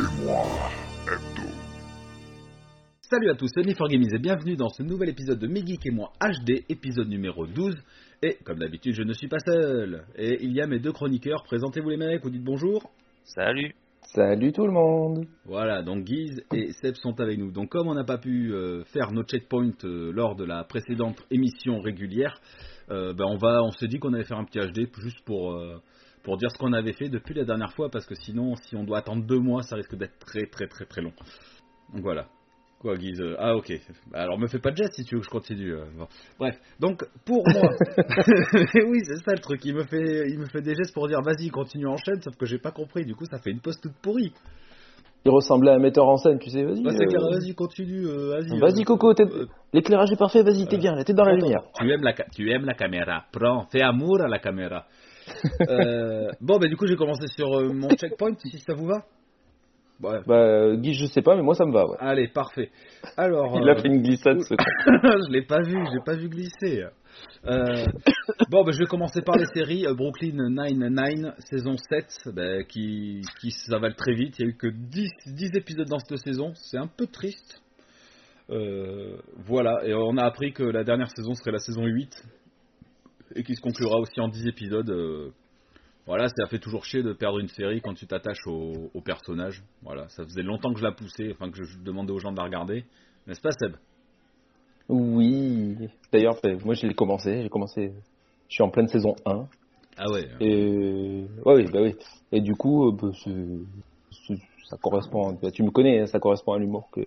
et moi, hebdo. Salut à tous, c'est Niforgamies et bienvenue dans ce nouvel épisode de Megeek et moi HD, épisode numéro 12. Et comme d'habitude, je ne suis pas seul. Et il y a mes deux chroniqueurs. Présentez-vous les mecs, vous dites bonjour. Salut. Salut tout le monde. Voilà, donc Guise et Seb sont avec nous. Donc comme on n'a pas pu euh, faire nos checkpoints euh, lors de la précédente émission régulière, euh, ben on va, on s'est dit qu'on allait faire un petit HD juste pour euh, pour dire ce qu'on avait fait depuis la dernière fois parce que sinon, si on doit attendre deux mois, ça risque d'être très très très très long. Donc voilà. Quoi, Guise euh, Ah, ok. Bah, Alors, me fais pas de geste si tu veux que je continue. euh, bon. Bref, donc, pour moi... oui, c'est ça le truc. Il me, fait, il me fait des gestes pour dire, vas-y, continue, enchaîne, sauf que j'ai pas compris. Du coup, ça fait une pause toute pourrie. Il ressemblait à un metteur en scène, tu sais, vas-y. Bah, euh, vas-y, continue, euh, vas-y. Vas-y euh, Coco, l'éclairage est parfait, vas-y, t'es bien, t'es dans la lumière. Tu aimes la, tu aimes la caméra. Prends, fais amour à la caméra. Euh, bon, bah, du coup, j'ai commencé sur euh, mon checkpoint, si ça vous va Ouais. Bah, euh, Guy, je sais pas, mais moi ça me va, ouais. Allez, parfait. Alors, Il euh, a fait une glissade, ce je l'ai pas vu, j'ai pas vu glisser. Euh, bon, bah, je vais commencer par les séries. Euh, Brooklyn Nine-Nine, saison 7, bah, qui, qui s'avale très vite. Il y a eu que 10, 10 épisodes dans cette saison. C'est un peu triste. Euh, voilà, et on a appris que la dernière saison serait la saison 8 et qui se conclura aussi en 10 épisodes. euh, voilà, ça fait toujours chier de perdre une série quand tu t'attaches au, au personnage. Voilà, ça faisait longtemps que je la poussais, enfin que je demandais aux gens de la regarder. N'est-ce pas, Seb? Oui. D'ailleurs, bah, moi je l'ai commencé, j'ai commencé, je suis en pleine saison 1. Ah ouais. Et, ouais, bah oui. Et du coup, euh, c'est- ça correspond, bah, tu me connais, hein, ça correspond à l'humour que,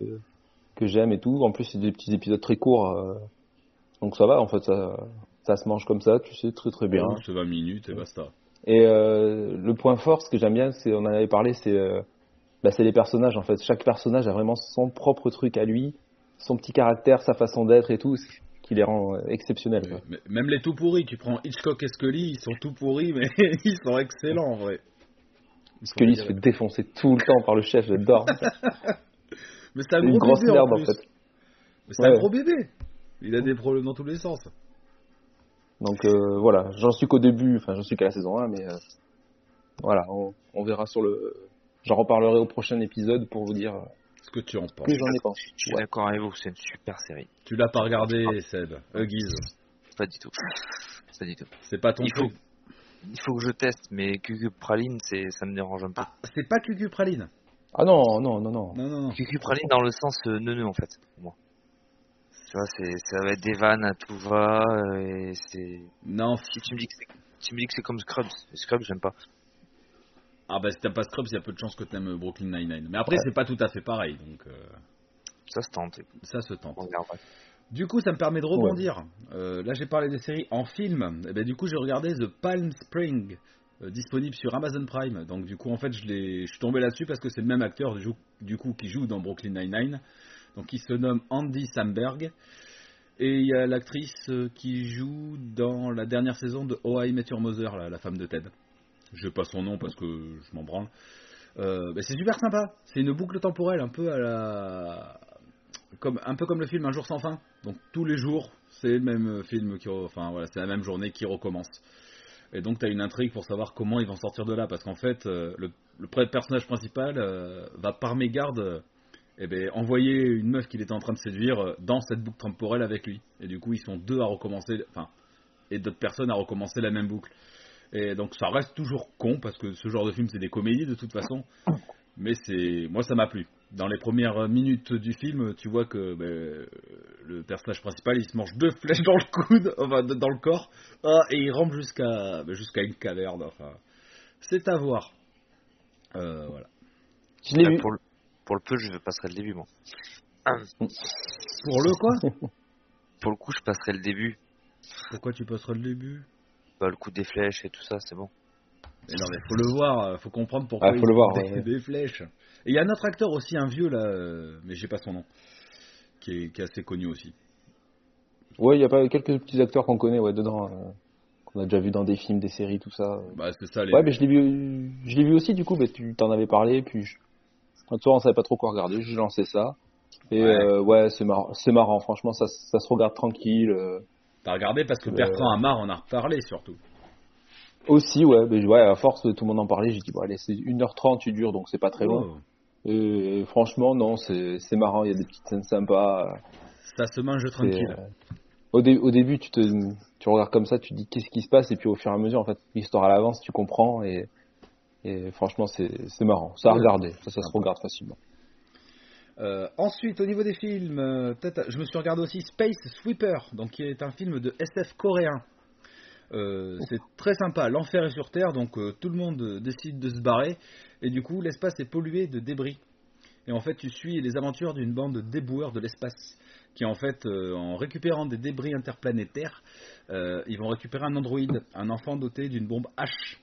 que j'aime et tout. En plus, c'est des petits épisodes très courts, euh, donc ça va, en fait, ça, ça se mange comme ça, tu sais, très très bien. C'est 20 minutes et basta. Et euh, le point fort, ce que j'aime bien, c'est, on en avait parlé, c'est euh, bah, les personnages en fait. Chaque personnage a vraiment son propre truc à lui, son petit caractère, sa façon d'être et tout, ce qui les rend euh, exceptionnels. quoi. Mais- Même les tout pourris, tu prends Hitchcock et Scully, ils sont tout pourris, mais ils sont excellents en vrai. Scully se fait défoncer tout le temps par le chef, j'adore. Mais c'est un une gros grosse bébé merde en en fait. Mais c'est un gros bébé. Il a des problèmes dans tous les sens. Donc euh, voilà, j'en suis qu'au début, enfin j'en suis qu'à la saison 1, mais euh, voilà, on, on verra sur le. J'en reparlerai au prochain épisode pour vous dire euh, Ce que tu en penses. que j'en ai pensé. Je suis Ouais. d'accord avec vous, c'est une super série. Tu l'as pas regardé, Seb. Euh, Guise. Pas du tout. Pas du tout. C'est pas ton Il faut, truc. il faut que je teste, mais Cucu Praline, c'est, ça me dérange un peu. Ah, c'est pas Cucu Praline. Ah non, non, non, non. Non, non, non. Cucu Praline dans le sens euh, neuneu, en fait, pour moi. Tu vois, c'est, ça va être des vannes à tout va, euh, et c'est... Non. Si tu me dis que c'est, tu me dis que c'est comme Scrubs, Scrubs, j'aime pas. Ah bah si t'aimes pas Scrubs, il y a peu de chances que t'aimes Brooklyn Nine-Nine. Mais après, c'est pas tout à fait pareil, donc euh, Ça se tente, ça se tente. Du coup, ça me permet de rebondir. Euh, là, j'ai parlé des séries en film. Et ben, du coup, j'ai regardé The Palm Spring, euh, disponible sur Amazon Prime. Donc, du coup, en fait, je, suis tombé là-dessus parce que c'est le même acteur, du, du coup, qui joue dans Brooklyn Nine-Nine. Donc, il se nomme Andy Samberg. Et il y a l'actrice euh, qui joue dans la dernière saison de Oh I Met Your Mother, la femme de Ted. Je pas son nom parce que je m'en branle. Euh, ben, c'est super sympa. C'est une boucle temporelle un peu à la comme un peu comme le film Un jour sans fin. Donc tous les jours, c'est le même film qui enfin voilà, c'est la même journée qui recommence. Et donc tu as une intrigue pour savoir comment ils vont sortir de là parce qu'en fait euh, le, personnage principal euh, va par mégarde eh ben, envoyer une meuf qu'il était en train de séduire euh, dans cette boucle temporelle avec lui. Et du coup, ils sont deux à recommencer enfin et d'autres personnes à recommencer la même boucle. Et donc ça reste toujours con parce que ce genre de film c'est des comédies de toute façon. Mais c'est moi ça m'a plu. Dans les premières minutes du film, tu vois que ben, le personnage principal il se mange deux flèches dans le coude, enfin dans le corps, ah, et il rampe jusqu'à ben, jusqu'à une caverne. Enfin, c'est à voir. Euh, voilà. Je l'ai Euh, vu. pour, le, pour le peu, je passerai le début, moi. Pour le quoi Pour le coup, je passerai le début. Pourquoi tu passeras le début Bah, le coup des flèches et tout ça, c'est bon. Mais non mais faut le voir, faut comprendre pourquoi Ah, faut il le voir, des, ouais. des flèches. Et il y a un autre acteur aussi, un vieux là, euh, mais j'ai pas son nom, qui est, qui est assez connu aussi. Ouais, il y a pas quelques petits acteurs qu'on connaît ouais, dedans, euh, qu'on a déjà vu dans des films, des séries, tout ça. Bah c'est ça les. Ouais, mais je l'ai vu, je l'ai vu aussi du coup, mais tu t'en avais parlé, puis je... un soir on savait pas trop quoi regarder, j'ai lancé ça. Et Ouais. euh, ouais c'est marrant, c'est marrant, franchement, ça, ça se regarde tranquille. euh. T'as regardé parce que Euh, Bertrand Amar en a reparlé surtout. Aussi, ouais, mais ouais, à force, tout le monde en parlait, j'ai dit, bon, allez, c'est 1h30, tu dures, donc c'est pas très long. Oh. Et, franchement, non, c'est marrant. Il y a des petites scènes sympas. Ça se mange tranquille. euh, au, dé- au début, tu te, tu regardes comme ça, tu te dis qu'est-ce qui se passe, et puis au fur et à mesure, en fait, l'histoire à l'avance, tu comprends, et, et franchement, c'est marrant. Ça à regarder, ça, ça se regarde facilement. Euh, ensuite, au niveau des films, euh, je me suis regardé aussi Space Sweeper, donc qui est un film de SF coréen. Euh, c'est très sympa. L'enfer est sur Terre, donc tout le monde décide de se barrer, et du coup, l'espace est pollué de débris. Et en fait, tu suis les aventures d'une bande de déboueurs de l'espace, qui en fait, en récupérant des débris interplanétaires, ils vont récupérer un androïde, un enfant doté d'une bombe H.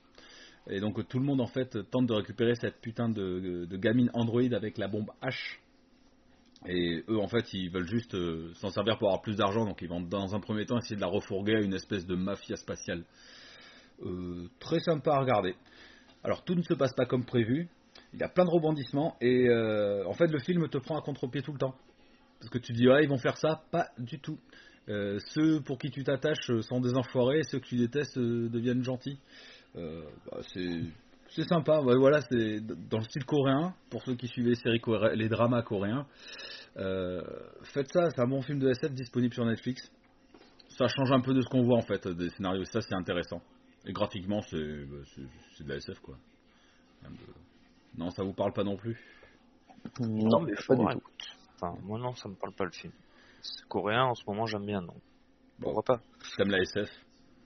Et donc tout le monde en fait tente de récupérer cette putain de, de gamine androïde avec la bombe H. Et eux, en fait, ils veulent juste euh, s'en servir pour avoir plus d'argent, donc ils vont dans un premier temps essayer de la refourguer à une espèce de mafia spatiale. Euh, très sympa à regarder. Alors, tout ne se passe pas comme prévu. Il y a plein de rebondissements, et euh, en fait, le film te prend à contre-pied tout le temps. Parce que tu dis, ouais, ils vont faire ça, pas du tout. Ceux pour qui tu t'attaches sont des enfoirés, ceux que tu détestes deviennent gentils. Euh, bah, c'est c'est sympa, ouais, voilà, c'est dans le style coréen, pour ceux qui suivent les séries coré- les dramas coréens. Euh, faites ça, c'est un bon film de SF disponible sur Netflix. Ça change un peu de ce qu'on voit en fait, des scénarios, ça c'est intéressant. Et graphiquement, c'est bah, c'est- c'est de la SF quoi. Non, ça vous parle pas non plus? Non, mais pas du tout. Enfin, moi non, ça me parle pas le film. C'est coréen en ce moment, j'aime bien, non. Bon. Pourquoi pas T'aimes la SF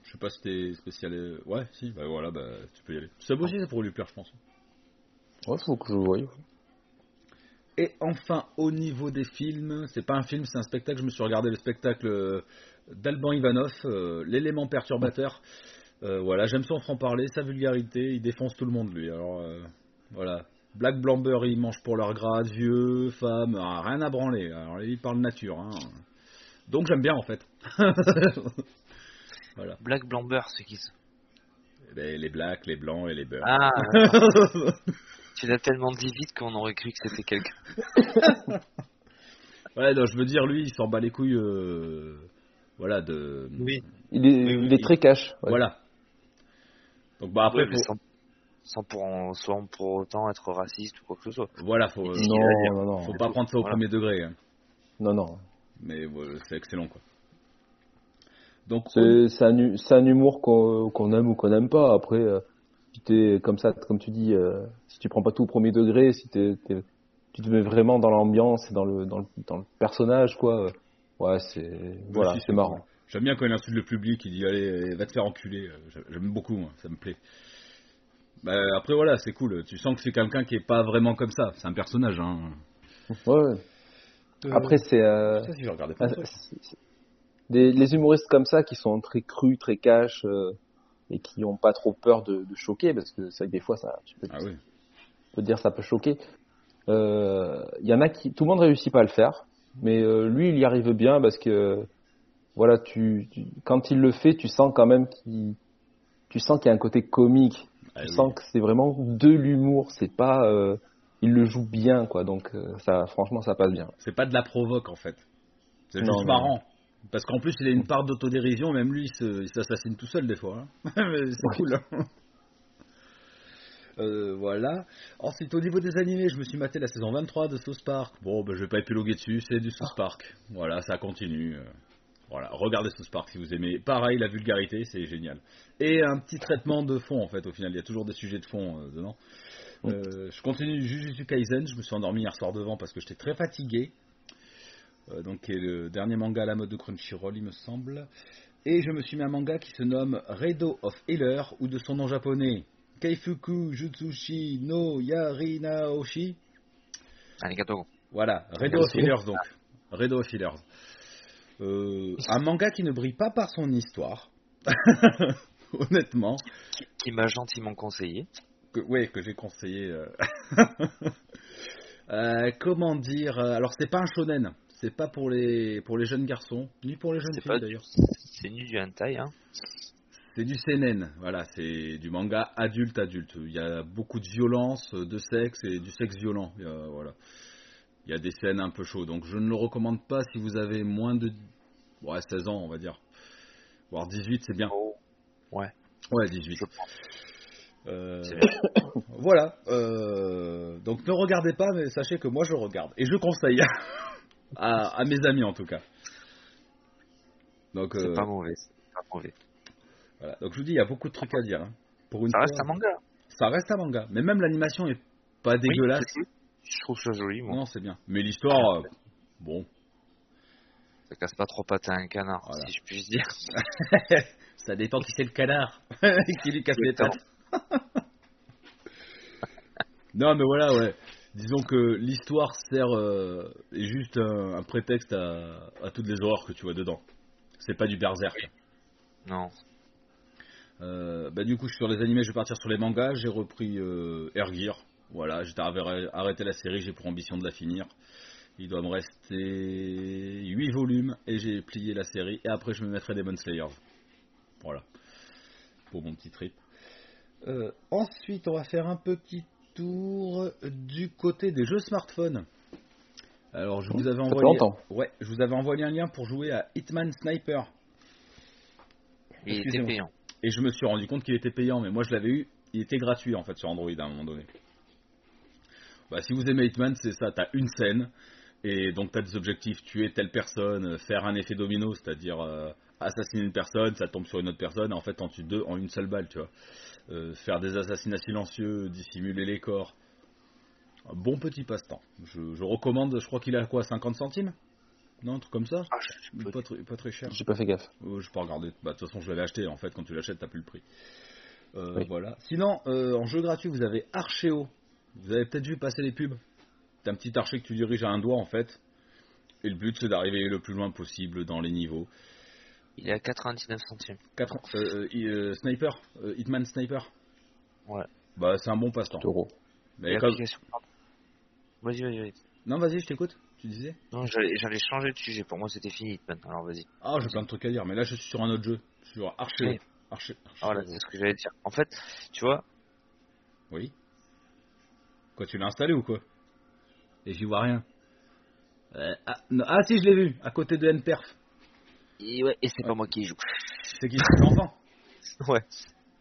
Je sais pas si t'es spécial. euh, Ouais, si, bah voilà, bah tu peux y aller. Ça aussi, c'est pour lui plaire, je pense. Ouais, faut que je voie. Et enfin, au niveau des films, c'est pas un film, c'est un spectacle. Je me suis regardé le spectacle euh, d'Alban Ivanov, euh, L'élément perturbateur. Euh, voilà, j'aime son franc-parler, sa vulgarité, il défonce tout le monde, lui. Alors, euh, voilà. Black Blamber, il mange pour leur grade, vieux, femmes, ah, rien à branler. Alors, il parle nature. Hein. Donc, j'aime bien, en fait. voilà. Black Blamber, c'est qui ça? Ben, les blacks, les blancs et les beurs. Ah, tu l'as tellement dit vite qu'on aurait cru que c'était quelqu'un. Ouais, non, je veux dire, lui, il s'en bat les couilles. euh, voilà, de. Oui. Il est, Oui, oui, il est oui. très cash. ouais. Voilà. Donc bah après, Ouais, faut- sans, sans pour, en- sans pour autant être raciste ou quoi que ce soit. voilà, faut, dire Non, non, non. faut pas prendre ça au Voilà. premier degré. hein. Non, non. Mais ouais, c'est excellent quoi. Donc C'est un, humour qu'on aime ou qu'on n'aime pas. Après, euh, t'es comme ça, comme tu dis, euh, si tu prends pas tout au premier degré, si t'es, t'es- tu te mets vraiment dans l'ambiance et dans le, dans le, dans le personnage, quoi. euh, Ouais, c'est voilà, si, c'est marrant. J'aime bien quand il insulte le public, il dit allez, va te faire enculer. Euh, J'aime- beaucoup, moi, ça me plaît. Bah, après voilà, c'est cool. Tu sens que c'est quelqu'un qui est pas vraiment comme ça. C'est un personnage. Hein. Ouais. Après, c'est euh, des, les humoristes comme ça qui sont très crus, très cash euh, et qui ont pas trop peur de, de choquer, parce que c'est vrai que des fois, ça, tu peux, Ah oui. dire ça peut choquer. Euh, Il y en a qui, tout le monde réussit pas à le faire, mais euh, lui, il y arrive bien parce que voilà, tu, tu- quand il le fait, tu sens quand même qu'il, tu sens qu'il y a un côté comique. Ah tu oui. sens que c'est vraiment de l'humour. C'est pas, euh, il le joue bien, quoi. Donc euh, ça, franchement, ça passe bien. C'est pas de la provoque en fait. C'est juste marrant. Parce qu'en plus, il a une part d'autodérision, même lui, il s'assassine tout seul des fois. hein. C'est cool. hein. Euh, voilà. Ensuite, au niveau des animés, je me suis maté la saison 23 de South Park. Bon, ben, je vais pas épiloguer dessus, c'est du South Park. Voilà, ça continue. euh. Voilà, regardez South Park si vous aimez. Pareil, la vulgarité, c'est génial. Et un petit traitement de fond, en fait, au final. Il y a toujours des sujets de fond euh, dedans. Euh, je continue Jujutsu Kaisen. Je me suis endormi hier soir devant parce que j'étais très fatigué. Euh, donc, qui est le dernier manga à la mode de Crunchyroll, il me semble. Et je me suis mis un manga qui se nomme Redo of Healer, ou de son nom japonais, Keifuku Jutsushi no Yarinaoshi. Arigato. Voilà, Redo of. Healers donc. Redo of Healers. Euh, un manga qui ne brille pas par son histoire. Honnêtement. Qui, qui m'a gentiment conseillé. que, ouais, que j'ai conseillé. euh. Euh, comment dire Alors c'est pas un shonen, c'est pas pour les pour les jeunes garçons, ni pour les jeunes filles d'ailleurs. C'est nu du hentai, hein. C'est du seinen, voilà, c'est du manga adulte adulte. Il y a beaucoup de violence, de sexe et du sexe violent. Il y a, voilà, il y a des scènes un peu chaudes, donc je ne le recommande pas si vous avez moins de ouais, 16 ans, on va dire, voire 18, c'est bien. Oh. Ouais. Ouais, 18. Je pense. Euh, voilà. euh, donc ne regardez pas, mais sachez que moi je regarde. Et je conseille à, à mes amis en tout cas. Donc, C'est euh, pas mauvais. Pas mauvais. voilà. donc je vous dis, il y a beaucoup de trucs à dire. hein. Pour une Ça reste un manga. ça reste un manga. Mais même l'animation est pas dégueulasse. Je trouve ça joli, moi. non, c'est bien. Mais l'histoire, euh, bon. Ça casse pas trop pattes à un canard, Voilà. si je puis dire. Ça dépend qui c'est le canard qui lui casse les pattes. non, mais voilà, ouais. Disons que l'histoire sert euh, est juste un, un prétexte à, à toutes les horreurs que tu vois dedans. C'est pas du berserk. Non. Euh, bah, du coup, je suis sur les animés, je vais partir sur les mangas. J'ai repris euh, Air Gear. Voilà, j'ai arrêté arrêté la série, j'ai pour ambition de la finir. Il doit me rester 8 volumes et j'ai plié la série. Et après, je me mettrai Demon Slayers. Voilà. Pour mon petit trip. Euh, ensuite, on va faire un petit tour du côté des jeux smartphones. Alors, je vous avais Ça envoyé. Ouais, je vous avais envoyé un lien pour jouer à Hitman Sniper. Il était Excusez-moi. payant. Et je me suis rendu compte qu'il était payant, mais moi je l'avais eu, il était gratuit en fait sur Android à un moment donné. Bah, si vous aimez Hitman, c'est ça, t'as une scène, et donc t'as des objectifs, tuer telle personne, faire un effet domino, c'est-à-dire euh, assassiner une personne, ça tombe sur une autre personne, en fait t'en tues deux en une seule balle, tu vois. Euh, faire des assassinats silencieux, dissimuler les corps. Un bon petit passe-temps. Je, je recommande, je crois qu'il a quoi, 50 centimes? Non, un truc comme ça? Ah, je- je- pas, très- pas très cher. J'ai pas fait gaffe. Euh, je peux regarder. Bah, de toute façon, je l'avais acheté. En fait, quand tu l'achètes, t'as plus le prix. Euh, Oui. Voilà. Sinon, euh, en jeu gratuit, vous avez Archeo. Vous avez peut-être vu passer les pubs. T'as un petit archer que tu diriges à un doigt, en fait. Et le but, c'est d'arriver le plus loin possible dans les niveaux. Il est à 99 centimes. Quatre- euh, euh, euh, sniper, euh, Hitman Sniper. Ouais. Bah, c'est un bon passe-temps. euros. Mais comme- l'application- Vas-y, vas-y, vas-y. Non, vas-y, je t'écoute. Tu disais Non, j'allais changer de sujet. Pour moi, c'était fini, Hitman. Alors, vas-y. Ah, j'ai plein de trucs à dire. Mais là, je suis sur un autre jeu. Sur Archeo. Oui. Arche- Ah, Voilà, c'est ce que j'allais dire. En fait, tu vois, Oui. Quoi, tu l'as installé ou quoi? Et j'y vois rien. Euh, ah, non, ah, si, je l'ai vu, à côté de NPerf. Et, ouais, et c'est Ouais. pas moi qui joue. C'est qui c'est l'enfant Ouais.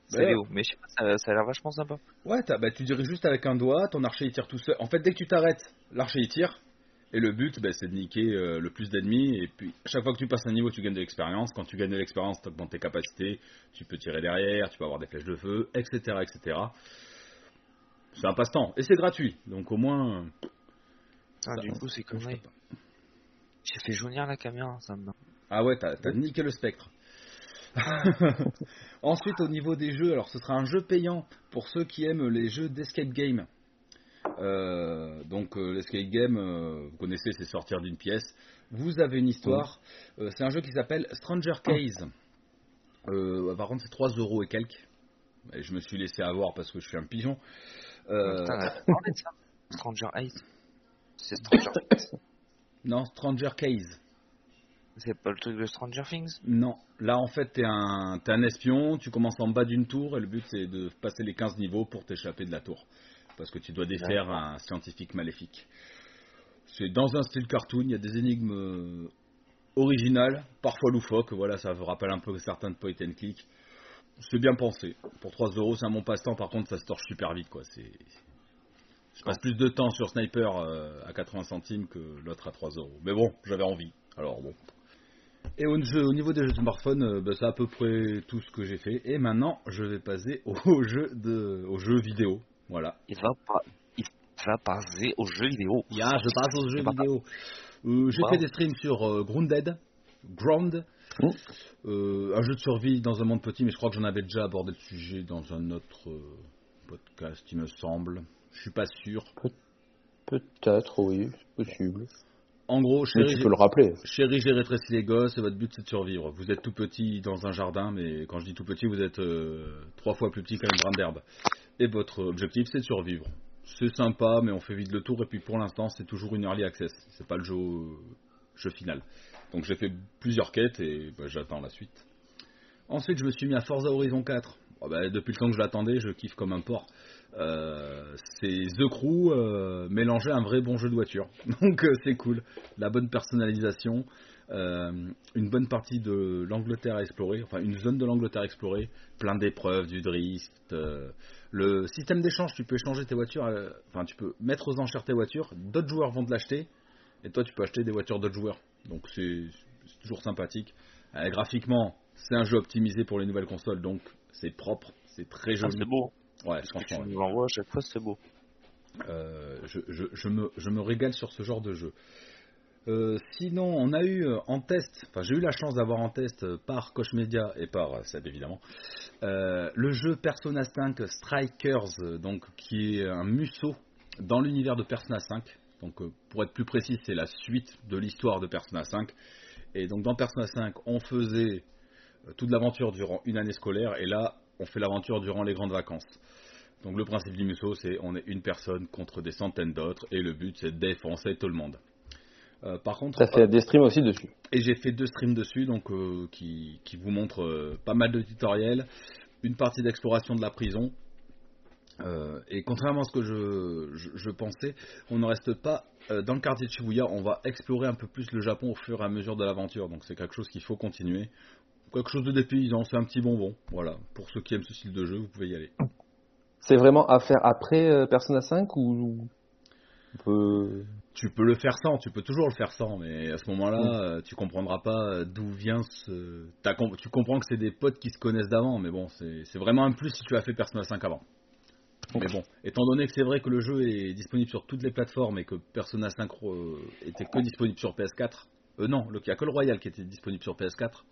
C'est. Léo. Mais je sais pas, ça, ça a l'air vachement sympa. Ouais, bah, tu diriges juste avec un doigt, ton archer il tire tout seul. En fait, dès que tu t'arrêtes, l'archer il tire. Et le but, bah, c'est de niquer euh, le plus d'ennemis. Et puis, chaque fois que tu passes un niveau, tu gagnes de l'expérience. Quand tu gagnes de l'expérience, tu augmentes tes capacités. Tu peux tirer derrière, tu peux avoir des flèches de feu, etc. etc. C'est un passe-temps. Et c'est gratuit. Donc, au moins. Ah, du coup, c'est connerie. J'ai fait jaunir la caméra, ça me Ah ouais, t'as niqué le spectre. Ensuite, au niveau des jeux, alors ce sera un jeu payant pour ceux qui aiment les jeux d'escape game. Euh, donc euh, l'escape game, euh, vous connaissez, c'est sortir d'une pièce. Vous avez une histoire. C'est un jeu qui s'appelle Stranger Case. Par contre, c'est 3 euros et quelques. Et je me suis laissé avoir parce que je suis un pigeon. Euh, Putain. Stranger Heights. C'est Stranger Things. non, Stranger Case. C'est pas le truc de Stranger Things Non, là en fait t'es un, t'es un espion, tu commences en bas d'une tour et le but c'est de passer les 15 niveaux pour t'échapper de la tour. Parce que tu dois défaire un scientifique maléfique. C'est dans un style cartoon, il y a des énigmes euh, originales, parfois loufoques, voilà ça vous rappelle un peu certains de point and click. C'est bien pensé. Pour 3 euros c'est un bon passe-temps, par contre ça se torche super vite quoi. C'est... Je passe plus de temps sur Sniper euh, à 80 centimes que l'autre à 3 euros. Mais bon, j'avais envie. Alors bon. Et au, jeu- au niveau des jeux de smartphone, euh, bah, c'est à peu près tout ce que j'ai fait. Et maintenant, je vais passer aux jeux, de, aux jeux vidéo. Voilà. Il va pas. Il va passer aux jeux vidéo. Ya, je passe aux jeux vidéo. Euh, j'ai Wow. fait des streams sur euh, Grounded. Ground. Oh. Euh, un jeu de survie dans un monde petit, mais je crois que j'en avais déjà abordé le sujet dans un autre euh, podcast, il me semble. Je suis pas sûr. Peut-être, oui, c'est possible. En gros, Mais chérie, tu peux le rappeler. Chérie, j'ai rétréci les gosses et votre but c'est de survivre. Vous êtes tout petit dans un jardin, mais quand je dis tout petit, vous êtes euh, trois fois plus petit qu'un grain d'herbe. Et votre objectif c'est de survivre. C'est sympa, mais on fait vite le tour et puis pour l'instant c'est toujours une early access. C'est pas le jeu, jeu final. Donc j'ai fait plusieurs quêtes et bah, j'attends la suite. Ensuite, je me suis mis à Forza Horizon 4. Oh, bah, depuis le temps que je l'attendais, je kiffe comme un porc. Euh, c'est The Crew euh, mélangé à un vrai bon jeu de voiture. Donc euh, c'est cool. La bonne personnalisation. euh, une bonne partie de l'Angleterre à explorer, enfin une zone de l'Angleterre à explorer, plein d'épreuves, du drift. le système d'échange, tu peux échanger tes voitures, enfin tu peux mettre aux enchères tes voitures, d'autres joueurs vont te l'acheter, et toi tu peux acheter des voitures d'autres joueurs. Donc c'est toujours sympathique. Graphiquement, c'est un jeu optimisé pour les nouvelles consoles, donc c'est propre, c'est très Ah, joli. c'est beau. Ouais, Ce que tu franchement, ouais. nous envoies à chaque fois, c'est beau. Euh, je, je- je me, je me régale sur ce genre de jeu. Euh, sinon, on a eu euh, en test, enfin j'ai eu la chance d'avoir en test par Koch Media et par Seb évidemment, euh, le jeu Persona 5 Strikers, donc qui est un musso dans l'univers de Persona 5. Donc pour être plus précis, c'est la suite de l'histoire de Persona 5. Et donc dans Persona 5, on faisait toute l'aventure durant une année scolaire et là, on fait l'aventure durant les grandes vacances. Donc le principe du musso, c'est on est une personne contre des centaines d'autres et le but c'est de défoncer tout le monde. Euh, par contre, T'as fait des streams aussi dessus. et j'ai fait deux streams dessus, donc euh, qui, qui vous montrent euh, pas mal de tutoriels, une partie d'exploration de la prison. Et contrairement à ce que je, je, je pensais, on ne reste pas dans le quartier de Shibuya, on va explorer un peu plus le Japon au fur et à mesure de l'aventure. Donc c'est quelque chose qu'il faut continuer. Quelque chose de dépaysant, c'est un petit bonbon. Voilà, pour ceux qui aiment ce style de jeu, vous pouvez y aller. C'est vraiment à faire après euh, Persona 5 ou on peut... Tu peux le faire sans, tu peux toujours le faire sans, mais à ce moment-là, euh, tu comprendras pas euh, d'où vient ce. Tu comprends que c'est des potes qui se connaissent d'avant, mais bon, c'est vraiment un plus si tu as fait Persona 5 avant. Mais bon, étant donné que c'est vrai que le jeu est disponible sur toutes les plateformes et que Persona 5 euh, était que disponible sur PS4, euh, non, le- il n'y a que le Royal qui était disponible sur PS4.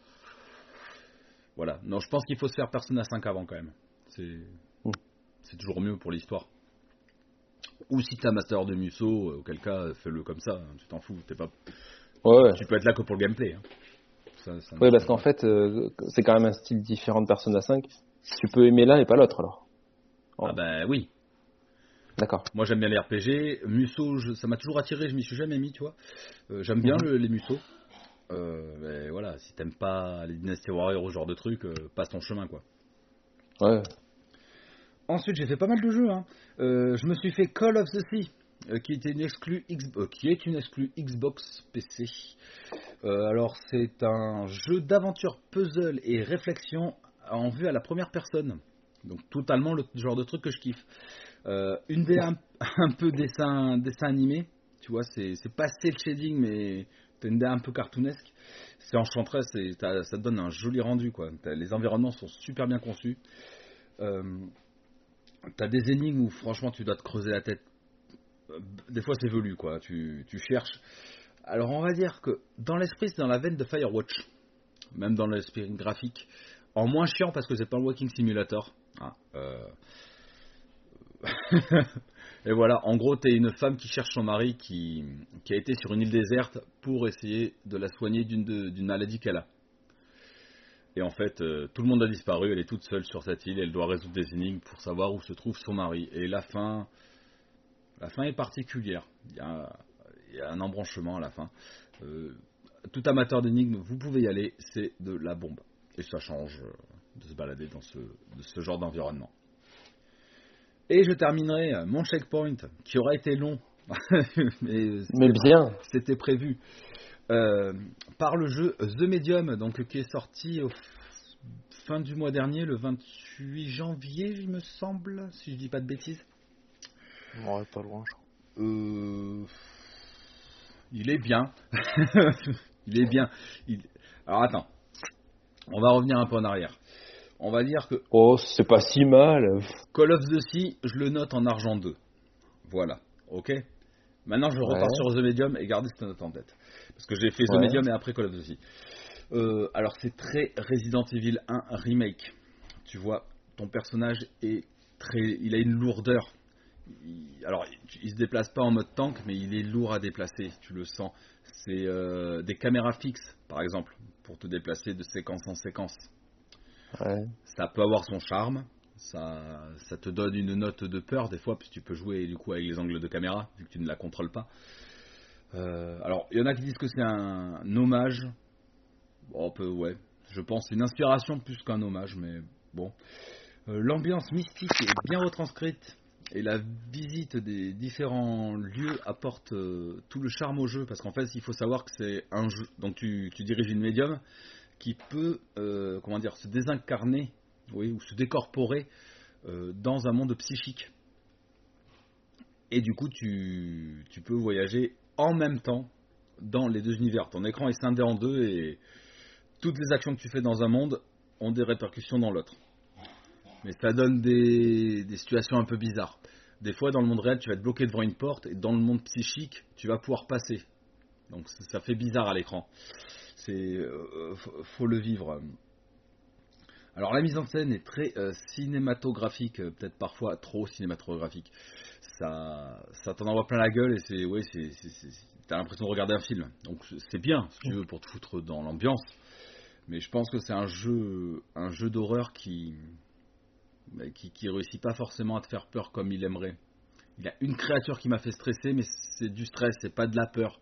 Voilà, non, je pense qu'il faut se faire Persona 5 avant quand même. C'est. C'est toujours mieux pour l'histoire. Ou si t'as Master de Musso, euh, auquel cas euh, fais-le comme ça, hein, tu t'en fous, t'es pas, Ouais, tu peux être là que pour le gameplay. hein. Ça- ça ne Ouais, parce qu'en fait, euh, c'est quand même un style différent de Persona 5. Tu peux aimer l'un et pas l'autre alors. Ah bah oui, D'accord. moi j'aime bien les RPG, Musso, je- ça m'a toujours attiré, je m'y suis jamais mis, tu vois. Euh, j'aime bien Mhm. le- les Musso. Euh, mais voilà, si t'aimes pas les Dynasty Warriors ou ce genre de trucs, euh, passe ton chemin quoi. Ouais. Ensuite, j'ai fait pas mal de jeux. hein. Euh, je me suis fait Call of the Sea, euh, X- euh, qui est une exclue Xbox PC. Alors, c'est un jeu d'aventure, puzzle et réflexion en vue à la première personne. Donc, totalement le genre de truc que je kiffe. Une des un, peu dessin, dessin animé, tu vois, c'est c'est pas cel shading, mais t'as une DA un peu cartoonesque. C'est enchanteresse et ça te donne un joli rendu, quoi. Les environnements sont super bien conçus. T'as des énigmes où franchement tu dois te creuser la tête. Des fois c'est velu quoi, tu, tu cherches. Alors on va dire que dans l'esprit c'est dans la veine de Firewatch, même dans l'esprit graphique. En moins chiant parce que c'est pas un walking simulator. hein, euh. Et voilà, en gros t'es une femme qui cherche son mari qui, qui a été sur une île déserte pour essayer de la soigner d'une maladie qu'elle a. Et en fait, euh, tout le monde a disparu, elle est toute seule sur cette île, elle doit résoudre des énigmes pour savoir où se trouve son mari. Et la fin, la fin est particulière. Il y a, il y a un embranchement à la fin. Euh, tout amateur d'énigmes, vous pouvez y aller, c'est de la bombe. Et ça change euh, de se balader dans ce, de ce genre d'environnement. Et je terminerai mon checkpoint, qui aura été long, mais Mais bien. c'était prévu par le jeu The Medium, donc qui est sorti au fin du mois dernier, le 28 janvier, il me semble, si je dis pas de bêtises. Ouais, pas loin, je crois. Euh, il est bien, il est bien. Il- Alors attends, on va revenir un peu en arrière. On va dire que Oh, c'est pas si mal. Call of the Sea, je le note en argent 2. Voilà, ok? Maintenant, je repars Ouais. sur The Medium et gardez cette note en tête. Parce que j'ai fait The Ouais. Medium et après Call of Sea. Euh, alors, c'est très Resident Evil 1 Remake. Tu vois, ton personnage est très. Il a une lourdeur. Il- alors, il, se déplace pas en mode tank, mais il est lourd à déplacer, tu le sens. C'est euh, des caméras fixes, par exemple, pour te déplacer de séquence en séquence Ouais. ça peut avoir son charme. Ça, ça te donne une note de peur des fois, puisque tu peux jouer du coup avec les angles de caméra, vu que tu ne la contrôles pas. Euh, alors, il y en a qui disent que c'est un, hommage. Bon, on peut, ouais. Je pense une inspiration plus qu'un hommage, mais bon. Euh, L'ambiance mystique est bien retranscrite Et la visite des différents lieux apporte euh, tout le charme au jeu, parce qu'en fait, il faut savoir que c'est un jeu. Donc, tu, tu diriges une médium qui peut, comment dire, se désincarner, oui, ou se décorporer dans un monde psychique. Et du coup, tu, tu peux voyager en même temps dans les deux univers. Ton écran est scindé en deux et toutes les actions que tu fais dans un monde ont des répercussions dans l'autre. Mais ça donne des, situations un peu bizarres. Des fois, dans le monde réel, tu vas être bloqué devant une porte et dans le monde psychique, tu vas pouvoir passer. Donc ça fait bizarre à l'écran. C'est euh, faut- faut le vivre. Alors la mise en scène est très euh, cinématographique, euh, peut-être parfois trop cinématographique. Ça, ça t'en envoie plein la gueule et c'est, ouais, c'est, t'as l'impression de regarder un film. Donc c'est bien si tu veux pour te foutre dans l'ambiance. Mais je pense que c'est un jeu, un jeu d'horreur qui, bah, qui, qui réussit pas forcément à te faire peur comme il aimerait. Il y a une créature qui m'a fait stresser, mais c'est du stress, c'est pas de la peur.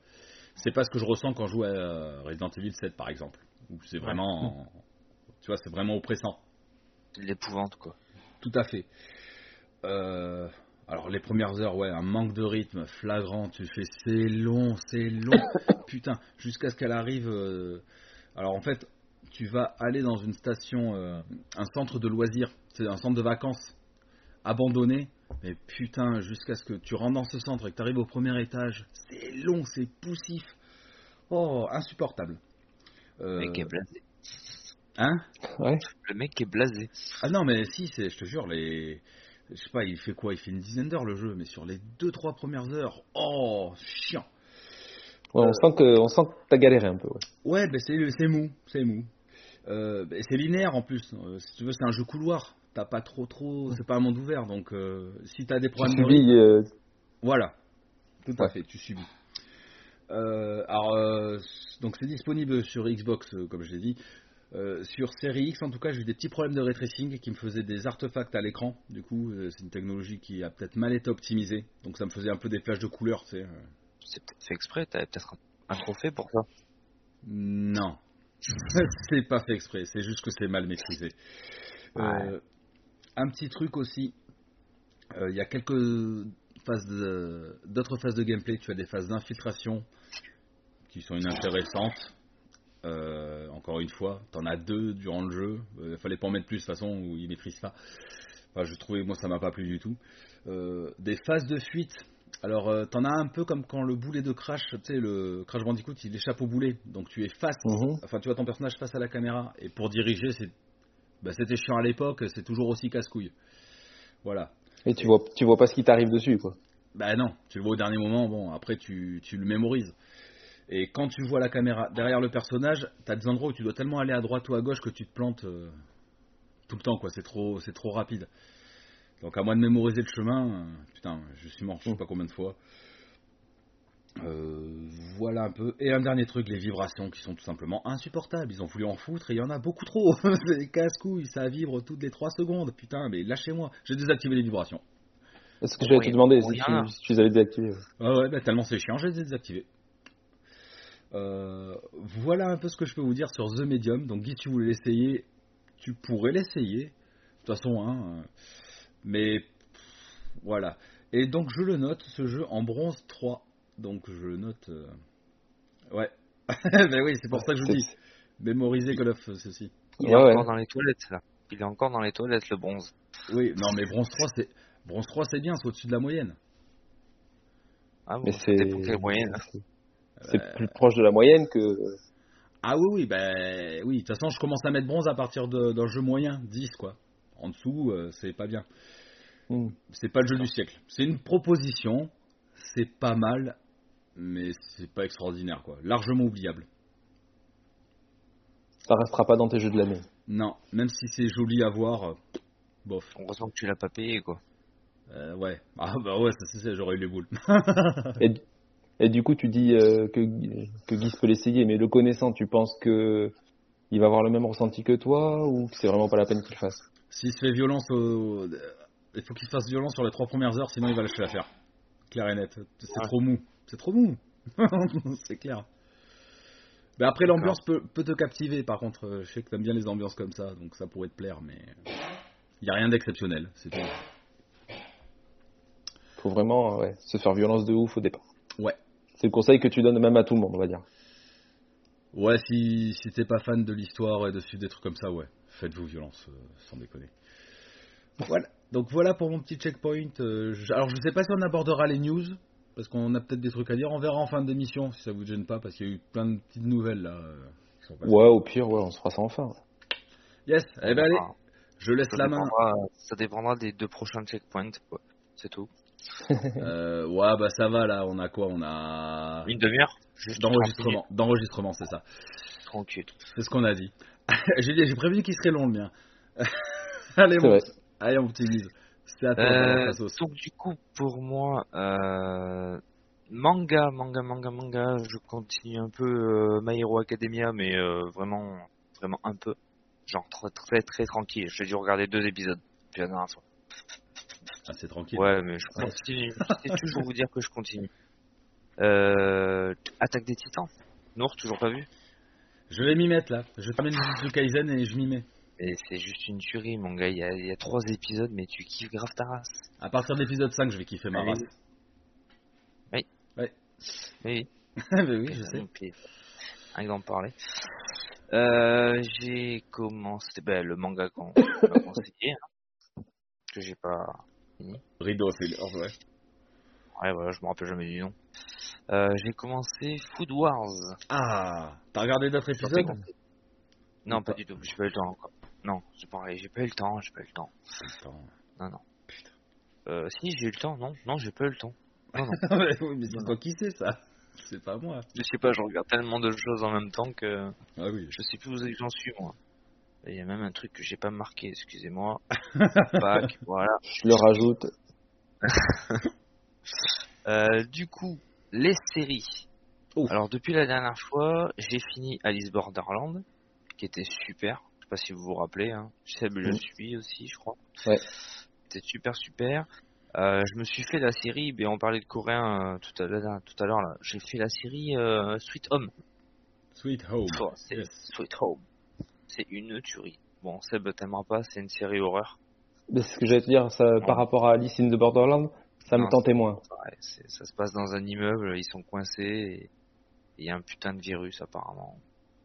C'est pas ce que je ressens quand je joue à euh, Resident Evil 7 par exemple, où c'est vraiment, tu vois, c'est vraiment oppressant. L'épouvante, quoi. Tout à fait. Euh, alors les premières heures, ouais, un manque de rythme flagrant. Tu fais c'est long, c'est long, putain, jusqu'à ce qu'elle arrive. euh, Alors en fait, tu vas aller dans une station, euh, un centre de loisirs, c'est un centre de vacances abandonné. Mais putain, jusqu'à ce que tu rentres dans ce centre et que tu arrives au premier étage, c'est long, c'est poussif. Oh, insupportable. Euh, Le mec est blasé. Hein? Ouais. Le mec est blasé. Ah non, mais si, c'est, je te jure, les. Je sais pas, il fait quoi? Il fait une dizaine d'heures le jeu, mais sur les 2-3 premières heures, oh, chiant. Ouais, on sent que, on sent que t'as galéré un peu. Ouais. Ouais, ben c'est, mou, c'est mou. Euh, ben c'est linéaire en plus. Euh, si tu veux, c'est un jeu couloir. T'as pas trop, trop. C'est pas un monde ouvert, donc euh, si t'as des Tu problèmes de rythme, subis, euh, Voilà, tout à fait, tu subis. Euh, alors, euh, donc c'est disponible sur Xbox, euh, comme je l'ai dit. Euh, sur Série X, en tout cas, j'ai eu des petits problèmes de ray tracing qui me faisaient des artefacts à l'écran. Du coup, euh, c'est une technologie qui a peut-être mal été optimisée. Donc, ça me faisait un peu des flashs de couleurs, tu sais. euh. C'est peut-être fait exprès, t'avais peut-être un, trophée pour ça. Non, c'est pas fait exprès. C'est juste que c'est mal maîtrisé. Euh, un petit truc aussi. Il y a quelques phases d'autres phases de gameplay. Tu as des phases d'infiltration qui sont inintéressantes. Euh, encore une fois, t'en as deux durant le jeu. Il fallait pas en mettre plus de toute façon où ils maîtrisent pas. Enfin, je trouvais, moi, ça m'a pas plu du tout. Euh, des phases de fuite. Alors, euh, t'en as un peu comme quand le boulet de Crash, tu sais, le Crash Bandicoot, il échappe au boulet. Donc, tu es face, Mhm. enfin, tu vois ton personnage face à la caméra. Et pour diriger, c'est, bah, c'était chiant à l'époque, c'est toujours aussi casse-couille. Voilà. Et tu vois, tu vois pas ce qui t'arrive dessus, quoi. Bah non, tu le vois au dernier moment, bon, après tu, tu le mémorises. Et quand tu vois la caméra derrière le personnage, t'as des endroits où tu dois tellement aller à droite ou à gauche que tu te plantes euh, tout le temps, quoi. C'est trop, c'est trop rapide. Donc à moins de mémoriser le chemin, euh, putain, je suis mort, je sais pas combien de fois. Euh, voilà un peu. Et un dernier truc, les vibrations qui sont tout simplement insupportables. Ils ont voulu en foutre et il y en a beaucoup trop. C'est casse-couilles, ça vibre toutes les 3 secondes. Putain, mais lâchez-moi. J'ai désactivé les vibrations. Est-ce que j'allais te demander si tu, si tu les avais désactivés Ah ouais, bah, tellement c'est chiant, j'ai désactivé. Euh, voilà un peu ce que je peux vous dire sur The Medium. Donc, Guy, si tu voulais l'essayer, tu pourrais l'essayer. De toute façon, hein. euh, Mais pff, voilà. Et donc, je le note, ce jeu en bronze 3. Donc, je le note. euh, Ouais. ben oui, c'est pour ça que je vous dis. Mémoriser Call of ceci. Il est ouais. encore dans les toilettes, là. Il est encore dans les toilettes, le bronze. Oui, non, mais bronze 3, c'est. Bronze 3, c'est bien, c'est au-dessus de la moyenne. Ah bon, Mais c'est. pour quelle moyenne c'est- plus proche de la moyenne que. Ah oui, oui, ben oui, de toute façon, je commence à mettre bronze à partir d'un jeu moyen, 10 quoi. En dessous, euh, c'est pas bien. Hmm. C'est pas le jeu du siècle. C'est une proposition, c'est pas mal, mais c'est pas extraordinaire quoi. Largement oubliable. Ça restera pas dans tes jeux de l'année. Non, même si c'est joli à voir, euh, bof. Heureusement que tu l'as pas payé, quoi. Euh, ouais, ah bah ouais, ça c'est ça, j'aurais eu les boules. Et, et du coup, tu dis euh, que, que Guy peut l'essayer, mais le connaissant, tu penses que il va avoir le même ressenti que toi ou que c'est vraiment pas la peine qu'il fasse? S'il se fait violence, au- il faut qu'il se fasse violence sur les trois premières heures, sinon il va lâcher l'affaire. Clair et net. C'est Ouais. trop mou. C'est trop mou. c'est clair. Mais après, l'ambiance peut, peut te captiver. Par contre, euh, je sais que t'aimes bien les ambiances comme ça, donc ça pourrait te plaire, mais il n'y a rien d'exceptionnel. C'est tout. Faut vraiment ouais, se faire violence de ouf au départ. Ouais. C'est le conseil que tu donnes même à tout le monde, on va dire. Ouais, si, si t'es pas fan de l'histoire et de suivre des trucs comme ça, ouais, faites-vous violence, euh, sans déconner. Voilà. Donc voilà pour mon petit checkpoint. Euh, je- alors je sais pas si on abordera les news, parce qu'on a peut-être des trucs à dire. On verra en fin d'émission si ça vous gêne pas, parce qu'il y a eu plein de petites nouvelles là. euh, qui sont. Ouais, au pire, ouais, on se fera ça enfin. ouais. Yes. Eh ben allez, Ah, je laisse ça, la main. dépendra, ça dépendra des deux prochains checkpoints, quoi. C'est tout. Euh, ouais, bah ça va là. On a quoi? On a Une demi-heure? D'enregistrement. D'enregistrement, c'est ça. 30 minutes. Tranquille. C'est ce qu'on a dit. j'ai prévu qu'il serait long le mien. allez, vrai. allez, on optimise. C'est à toi. Euh, donc du coup, pour moi, euh, manga, manga, manga, manga, je continue un peu euh, My Hero Academia, mais euh, vraiment, vraiment un peu. Genre très, très, très tranquille. J'ai dû regarder deux épisodes depuis la dernière fois. Ah, c'est tranquille. Ouais, mais je continue. je sais toujours vous dire que je continue. Euh, Attaque des Titans. Nour, toujours pas vu? Je vais m'y mettre là. Je termine Jujutsu Kaisen et je m'y mets. Et c'est juste une tuerie, mon gars. Il y, a, il y a trois épisodes, mais tu kiffes grave ta race. À partir de l'épisode 5, je vais kiffer ma Allez. race. Oui. bah oui, je sais. Puis, rien que d'en parler. Euh, j'ai commencé ben, le manga qu'on m'a conseillé, hein, que j'ai pas fini. Rideau, c'est ouais. Ouais, voilà, je me rappelle jamais du nom. Euh, j'ai commencé Food Wars. Ah, t'as regardé d'autres épisodes. Non, pas du tout. J'ai pas eu le temps encore. Non, c'est pareil. J'ai pas eu le temps. J'ai pas eu le temps. Non, non. Euh, si, j'ai eu le temps. Non, non, j'ai pas eu le temps. Non, non. mais c'est toi qui sais ça. C'est pas moi. Je sais pas, je regarde tellement de choses en même temps que Ah oui. je sais plus où j'en suis, moi. Il y a même un truc que j'ai pas marqué, excusez-moi. Voilà. Je le rajoute. Euh, du coup, les séries. Ouf. Alors, depuis la dernière fois, j'ai fini Alice Borderland, qui était super. Je sais pas si vous vous rappelez, hein. Seb le Mhm. suit aussi, je crois. Ouais. C'était super, super. Euh, je me suis fait la série, ben on parlait de coréen euh, tout à l'heure, tout à l'heure là. J'ai fait la série euh, Sweet Home. Sweet Home. Oh, Yes. Sweet Home. C'est une tuerie. Bon, Seb t'aimeras pas, c'est une série horreur. Mais c'est ce que j'allais te dire, ça, par rapport à Alice in the Borderland, ça me tentait moins. Ouais, ça se passe dans un immeuble, ils sont coincés et il y a un putain de virus apparemment.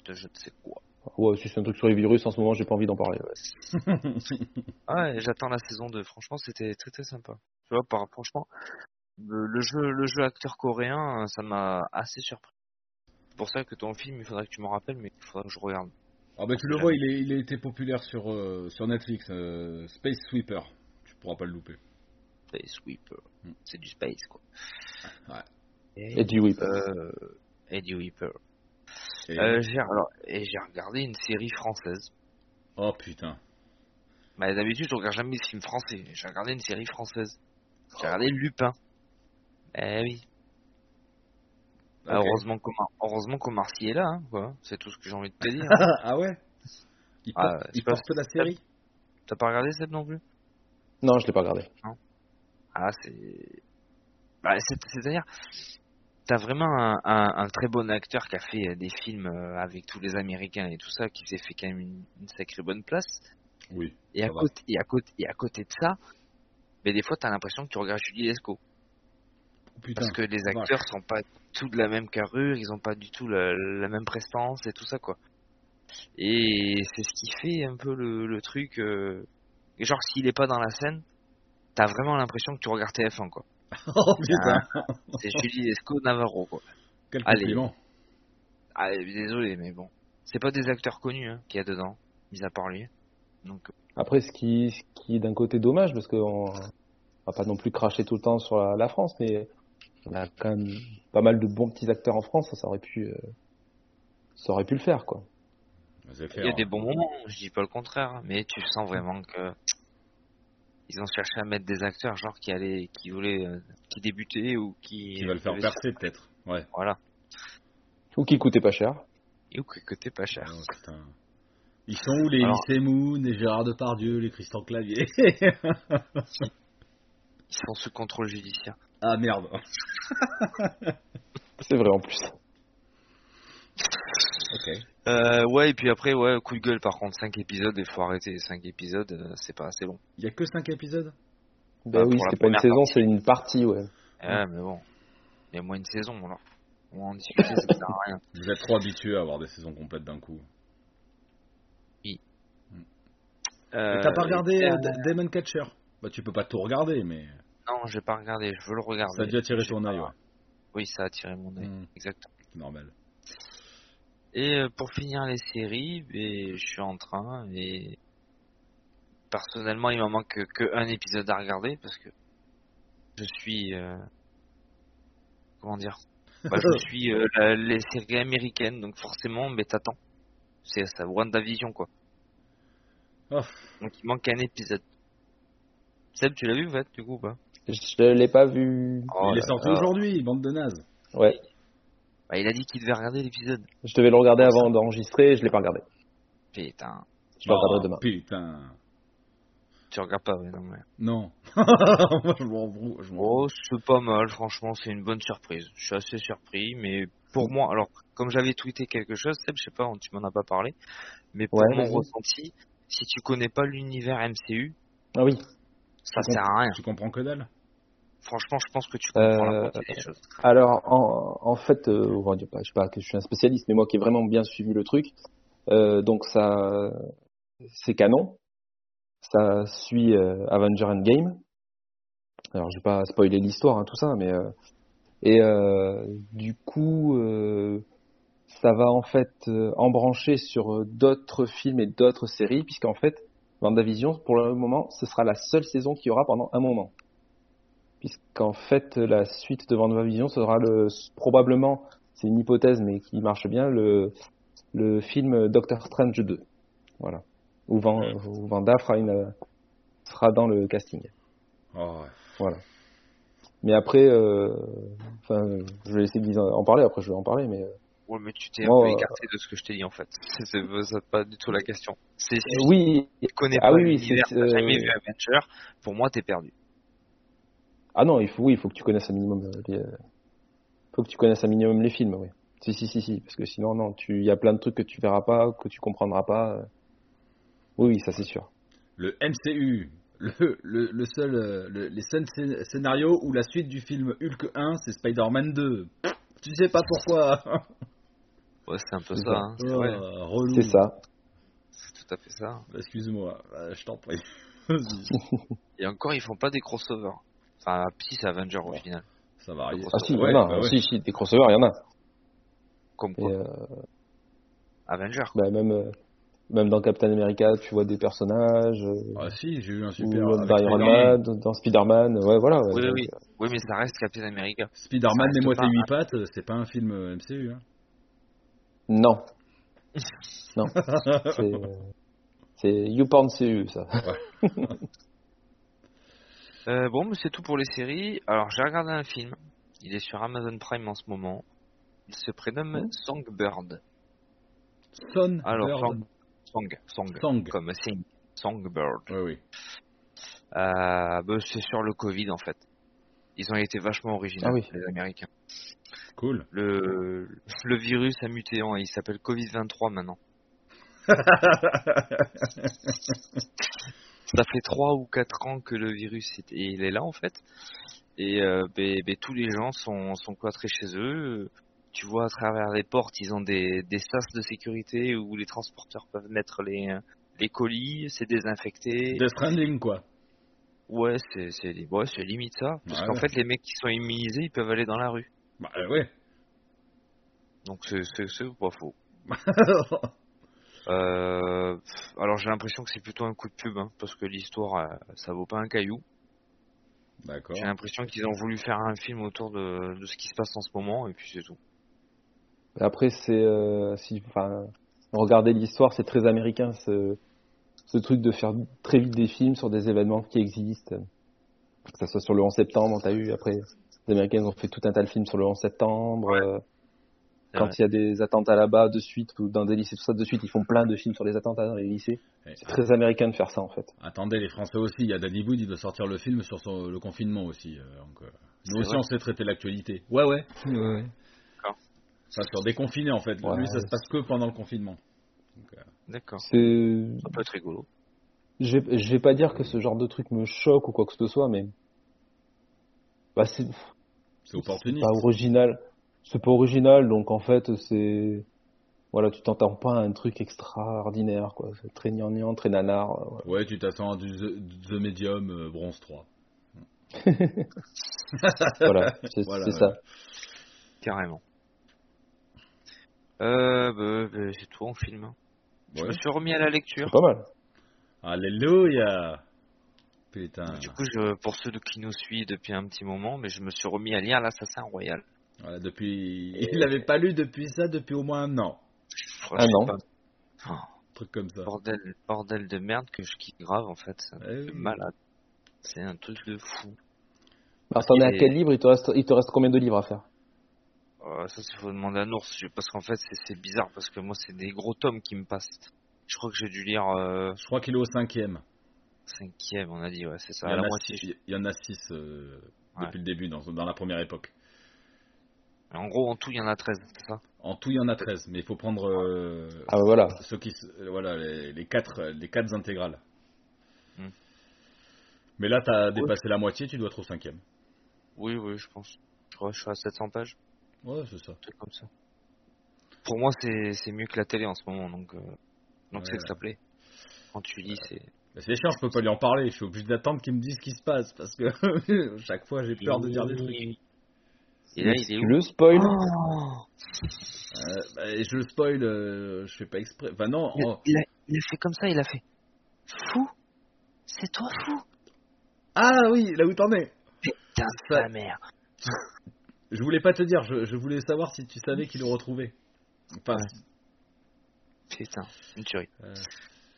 De je ne sais quoi. Ouais, si c'est un truc sur les virus, en ce moment, j'ai pas envie d'en parler. ouais. Ah ouais, j'attends la saison 2. Franchement, c'était très très sympa. Tu vois, par, franchement, le, le jeu, le jeu acteur coréen, ça m'a assez surpris. C'est pour ça que ton film, il faudrait que tu me rappelles, mais il faudrait que je regarde. Ah bah tu le vois, il, est, il a été populaire sur, euh, sur Netflix. euh, Space Sweeper. Tu pourras pas le louper. Space Sweeper. Hmm. C'est du space, quoi. Ouais. Et, Et du whip. euh, Eddie Weeper. Et- Euh, j'ai alors et j'ai regardé une série française. Oh putain. Bah, d'habitude, je regarde jamais des films français. J'ai regardé une série française. J'ai regardé Lupin. Eh oui. Ok. Heureusement qu'Omar, heureusement Sy est là, hein, quoi. C'est tout ce que j'ai envie de te dire. ah ouais Il Ah, porte, c'est il pas- porte la série T'as pas regardé Seb non plus? Non, je l'ai pas regardé. Ah, c'est. Bah, c'est- c'est-à-dire, t'as vraiment un, un- un très bon acteur qui a fait euh, des films euh, avec tous les Américains et tout ça, qui s'est fait quand même une, une sacrée bonne place. Oui. Et à, côté, et, à côté, et à côté de ça, mais des fois, t'as l'impression que tu regardes Julie Lescaut. Putain. Parce que les acteurs sont pas tous de la même carrure, ils ont pas du tout la, la même prestance et tout ça, quoi. Et c'est ce qui fait un peu le, le truc. euh, genre, s'il est pas dans la scène, t'as vraiment l'impression que tu regardes TF1, quoi. Oh putain. C'est Julie Lescaut Navarro, quoi. Quel Allez. compliment. Ah, désolé, mais bon. C'est pas des acteurs connus hein, qu'il y a dedans, mis à part lui. Donc, Après, ce qui, ce qui est d'un côté dommage, parce qu'on va pas non plus cracher tout le temps sur la, la France, mais on a quand même pas mal de bons petits acteurs en France, ça, ça aurait pu, euh, ça aurait pu le faire, quoi. Il y a des bons moments, je dis pas le contraire, hein, mais tu sens vraiment que ils ont cherché à mettre des acteurs genre qui allaient, qui voulaient, euh, qui débutaient ou qui. Qui le faire percer peut-être. Ouais. Voilà. Ou qui coûtait pas cher. Et ou que t'es pas cher. Oh, putain. Ils sont où les Alors- Lycée Moon, les Gérard Depardieu, les Christian Clavier? Ils sont sous contrôle judiciaire. Ah merde. C'est vrai en plus. Ok. Euh, ouais, et puis après, ouais, coup de gueule par contre, 5 épisodes, il faut arrêter. 5 épisodes, euh, c'est pas assez long. Il y a que 5 épisodes? Ben Enfin, oui, c'était pas une saison, c'est une partie, ouais. Ouais, mais bon. Il y a moins une saison, alors. On va en discuter, ça sert à rien. Vous êtes trop habitués à avoir des saisons complètes d'un coup. Euh, Et T'as pas regardé euh, euh, D- Demon Catcher? Bah tu peux pas tout regarder, mais Non, j'ai pas regardé, je veux le regarder. ça a dû attirer ton œil, ouais. Oui, ça a attiré mon œil, Mm, exactement. c'est normal. Et euh, pour finir les séries, ben, je suis en train et personnellement, il m'en manque que, que un épisode à regarder parce que je suis euh, comment dire? Bah, Je suis euh, la- les séries américaines, donc forcément, mais t'attends. C'est ça, WandaVision quoi. Oh. Donc il manque un épisode. Seb, tu l'as vu, en fait, du coup, ou pas? Je l'ai pas vu. Oh Il est sorti aujourd'hui, bande de nazes. Ouais. Bah, il a dit qu'il devait regarder l'épisode. Je devais le regarder avant d'enregistrer, et je l'ai pas regardé. Putain, Je le Oh, regarderai demain. Putain. tu regardes pas, ouais, non mais. Non. Moi je m'en fous. je m'en fous. Oh, c'est pas mal, franchement, c'est une bonne surprise. Je suis assez surpris, mais pour moi, alors, comme j'avais tweeté quelque chose, Seb, je sais pas, tu m'en as pas parlé, mais pour Ouais, mon ressenti, si tu connais pas l'univers MCU, Ah oui. ça Tu sert à rien. Tu comprends que dalle Franchement, je pense que tu comprends la Euh, moitié des choses. Alors, en, en fait, euh, on va dire pas, je sais pas que je suis un spécialiste, mais moi qui ai vraiment bien suivi le truc, euh, donc ça, c'est canon. Ça suit euh, Avenger Endgame. Alors, je vais pas spoiler l'histoire, hein, tout ça, mais euh, et du coup, ça va en fait embrancher sur d'autres films et d'autres séries, puisqu'en fait, WandaVision, pour le moment, ce sera la seule saison qu'il y aura pendant un moment puisqu'en fait la suite de WandaVision sera le probablement, c'est une hypothèse mais qui marche bien, le, le film Doctor Strange 2. Voilà. Où, Van, où Vanda fera une, sera dans le casting. Oh, Voilà. Mais après, euh, enfin, je vais laisser Guise en parler, après je vais en parler, mais euh, Ouais, mais tu t'es un peu euh, écarté de ce que je t'ai dit, en fait. C'est pas du tout la question. C'est si oui, tu connais ah pas oui, l'univers, jamais euh, vu Avenger, pour moi, t'es perdu. Ah non, il faut, oui, il faut que tu connaisses un minimum euh, les, euh, faut que tu connaisses un minimum les films, oui. Si, si, si, si, parce que sinon, non, tu, il y a plein de trucs que tu verras pas, que tu comprendras pas. euh. Oui, oui, ça c'est sûr. le MCU, le, le, le seul, le- les seuls scé- scénarios où la suite du film Hulk 1, c'est Spider-Man 2. Tu sais pas pourquoi. Ouais, c'est un peu ça, ça. hein. C'est vrai. relou. C'est ça. C'est tout à fait ça. Excuse-moi, euh, je t'en prie. Et encore, ils font pas des crossovers. Enfin, si, c'est Avenger au Ouais. final. Ça va arriver. Ah si, il Ouais, y en a. bah ouais. Si, si, des crossovers, il y en a. Comme Et, quoi, euh, Avenger. bah, même, euh, même dans Captain America, tu vois des personnages. euh, Ah si, j'ai eu un ou super. dans avec Iron Spider-Man. Man, dans Spider-Man, ouais, voilà. ouais, Oui, donc, oui. Oui, mais ça reste Captain America. Spider-Man, pas tes un- 8 pattes, c'est pas un film MCU. Hein. Non. non. C'est, c'est YouPorn CU, ça. Euh, bon, c'est tout pour les séries. Alors, j'ai regardé un film. Il est sur Amazon Prime en ce moment. Il se prénomme. Songbird. Son Alors, Song, Song, Song. comme Sing, Songbird. Oui, oui. Euh, bah, c'est sur le Covid en fait. Ils ont été vachement originaux, Ah oui. les Américains. Cool. Le, le virus a muté, hein, il s'appelle Covid-23 maintenant. Ça fait 3 ou 4 ans que le virus est, et il est là en fait. Et euh, ben- ben, tous les gens sont, sont cloîtrés chez eux. Tu vois à travers les portes, ils ont des, des sas de sécurité où les transporteurs peuvent mettre les, les colis, c'est désinfecté. Death Stranding, quoi. Ouais, c'est c'est ouais, limite ça. Parce Ouais, qu'en ouais. fait, les mecs qui sont immunisés, ils peuvent aller dans la rue. Bah ouais. Donc c'est pas faux. Euh, alors j'ai l'impression que c'est plutôt un coup de pub, hein, parce que l'histoire, euh, ça vaut pas un caillou. D'accord. J'ai l'impression qu'ils ont voulu faire un film autour de, de ce qui se passe en ce moment, et puis c'est tout. Après, c'est, euh, si, enfin, regardez l'histoire, c'est très américain, ce, ce truc de faire très vite des films sur des événements qui existent. Que ça soit sur le 11 septembre, t'as eu, après, les Américains ont fait tout un tas de films sur le 11 septembre, Ouais. C'est quand il y a des attentats là-bas, de suite, ou dans des lycées, tout ça, de suite, ils font plein de films sur les attentats dans les lycées. C'est très américain de faire ça, en fait. Attendez, les Français aussi. Il y a Danny Boone, il doit sortir le film sur son- le confinement aussi. euh, donc, euh, nous C'est aussi, vrai on sait traiter l'actualité. Ouais, ouais. ouais, ouais. D'accord. Ça, sur déconfiné, en fait. Ouais. Lui, ça se passe que pendant le confinement. Euh, D'accord. C'est, Ça peut être rigolo. je vais, je vais pas dire que ce genre de truc me choque ou quoi que ce soit, mais bah, c'est C'est c'est opportuniste. pas original. C'est pas original, donc en fait, c'est. Voilà, tu t'entends pas à un truc extraordinaire, quoi. C'est très gnangnan, très nanar. euh, voilà. Ouais, tu t'attends à du The, The Medium euh, Bronze 3. Voilà, c'est Voilà, c'est ouais. ça. Carrément. Euh, bah, bah, c'est tout en film. hein. Je Ouais. me suis remis à la lecture. C'est pas mal. Alléluia Putain. Du coup, je, pour ceux de qui nous suivent depuis un petit moment, mais je me suis remis à lire l'Assassin Royal. Voilà, depuis... Il l'avait pas lu depuis ça, depuis au moins un an. Non. pas. Oh, Un truc comme ça. bordel, bordel de merde que je kiffe grave en fait. C'est un Eh truc de oui. malade. C'est un truc de fou. Alors, t'en es à quel livre? Il te, reste, il te reste combien de livres à faire? Euh, ça, il faut demander à Nours. je- Parce qu'en fait, c'est bizarre parce que moi, c'est des gros tomes qui me passent. Je crois que j'ai dû lire euh, Je crois qu'il est au cinquième. cinquième, on a dit, ouais, c'est ça, Il y, à en la a moitié. six, il y en a six euh, Ouais. depuis le début, dans, dans la première époque. En gros, en tout, il y en a 13, c'est ça? En tout, il y en a 13, mais il faut prendre euh, Ah, bah, voilà. ceux qui, euh, voilà, les, les quatre, euh, les quatre intégrales. Hmm. Mais là, t'as dépassé la moitié, tu dois être au cinquième. Oui, oui, je pense. Je crois que je suis à 700 pages, Ouais, c'est ça. truc comme ça. Pour moi, c'est c'est mieux que la télé en ce moment, donc euh, donc Ouais. c'est que ça plaît. Quand tu lis, c'est. C'est chiant, je peux pas lui en parler. Je suis obligé d'attendre qu'il me dise ce qui se passe parce que chaque fois, j'ai peur de dire des trucs. Et là, il est où le spoil Oh Euh, bah, je le spoil, euh, je fais pas exprès. Enfin, non, il, a, il a fait comme ça, il a fait. Fou C'est toi fou Ah oui, là où t'en es Putain de Ça- ta mère Je voulais pas te dire, je, je voulais savoir si tu savais qu'il le retrouvait. Enfin, Ouais. Putain, une tuerie. euh,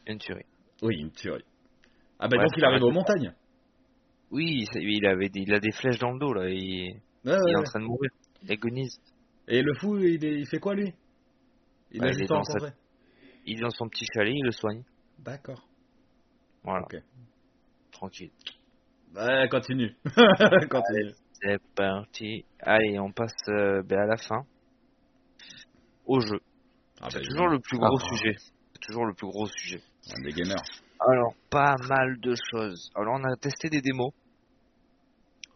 Une tuerie. oui, une tuerie. Ah bah Ouais, donc il arrive aux montagnes. Oui, ça- il, avait des, il a des flèches dans le dos, là, et il, il est en train de mourir. Il agonise. Et le fou, il, est- il fait quoi lui? Il Bah, a juste dans rencontré. Il est dans son petit chalet, il le soigne. D'accord. Voilà. Tranquille. Ouais, continue. continue. C'est parti. Allez, on passe euh, ben, à la fin. Au jeu. Ah, C'est bah, toujours le plus gros sujet. C'est toujours le plus gros sujet. Des gamers. Alors, pas mal de choses. Alors, on a testé des démos.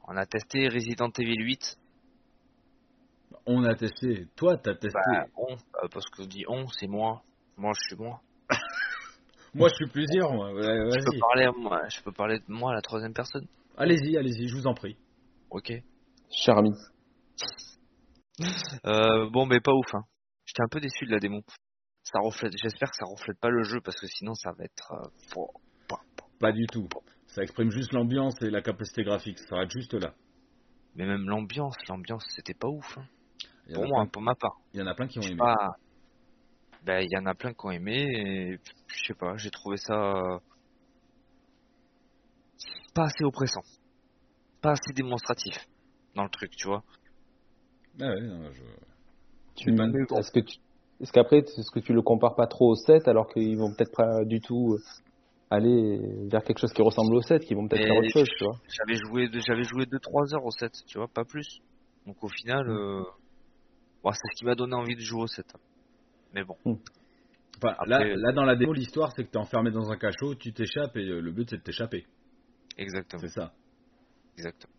On a testé Resident Evil 8. On a testé. Toi, t'as testé. Bah, on, euh, parce que je dis on, c'est moi. Moi, je suis moi. Moi, je suis plusieurs. Moi. Ouais, Je peux parler à moi. Je peux parler de moi à la troisième personne. Allez-y, allez-y, je vous en prie. Ok. Cher ami. Euh, bon, mais pas ouf. Hein. J'étais un peu déçu de la démo. Ça reflète. J'espère que ça reflète pas le jeu parce que sinon, ça va être. euh. Pas du tout. Ça exprime juste l'ambiance et la capacité graphique. Ça s'arrête juste là. Mais même l'ambiance, l'ambiance, c'était pas ouf. hein. Pour moi, plein- pour ma part. Il y en a plein qui ont aimé. pas. Ben, il y en a plein qui ont aimé et je sais pas, j'ai trouvé ça pas assez oppressant, pas assez démonstratif dans le truc, tu vois. Ah ouais, non, je... Tu, est-ce que tu, est-ce qu'après, est-ce que tu le compares pas trop au 7 alors qu'ils vont peut-être pas du tout aller vers quelque chose qui ressemble au 7, qui vont peut-être faire autre chose, tu vois. J'avais joué, j'avais joué 2-3 heures au 7, tu vois, pas plus. Donc au final, Mm. euh, bon, c'est ce qui m'a donné envie de jouer au 7. Mais bon, Enfin, Après- là, là, dans la démo, l'histoire, c'est que t'es enfermé dans un cachot, tu t'échappes et euh, le but, c'est de t'échapper. exactement, C'est ça. exactement.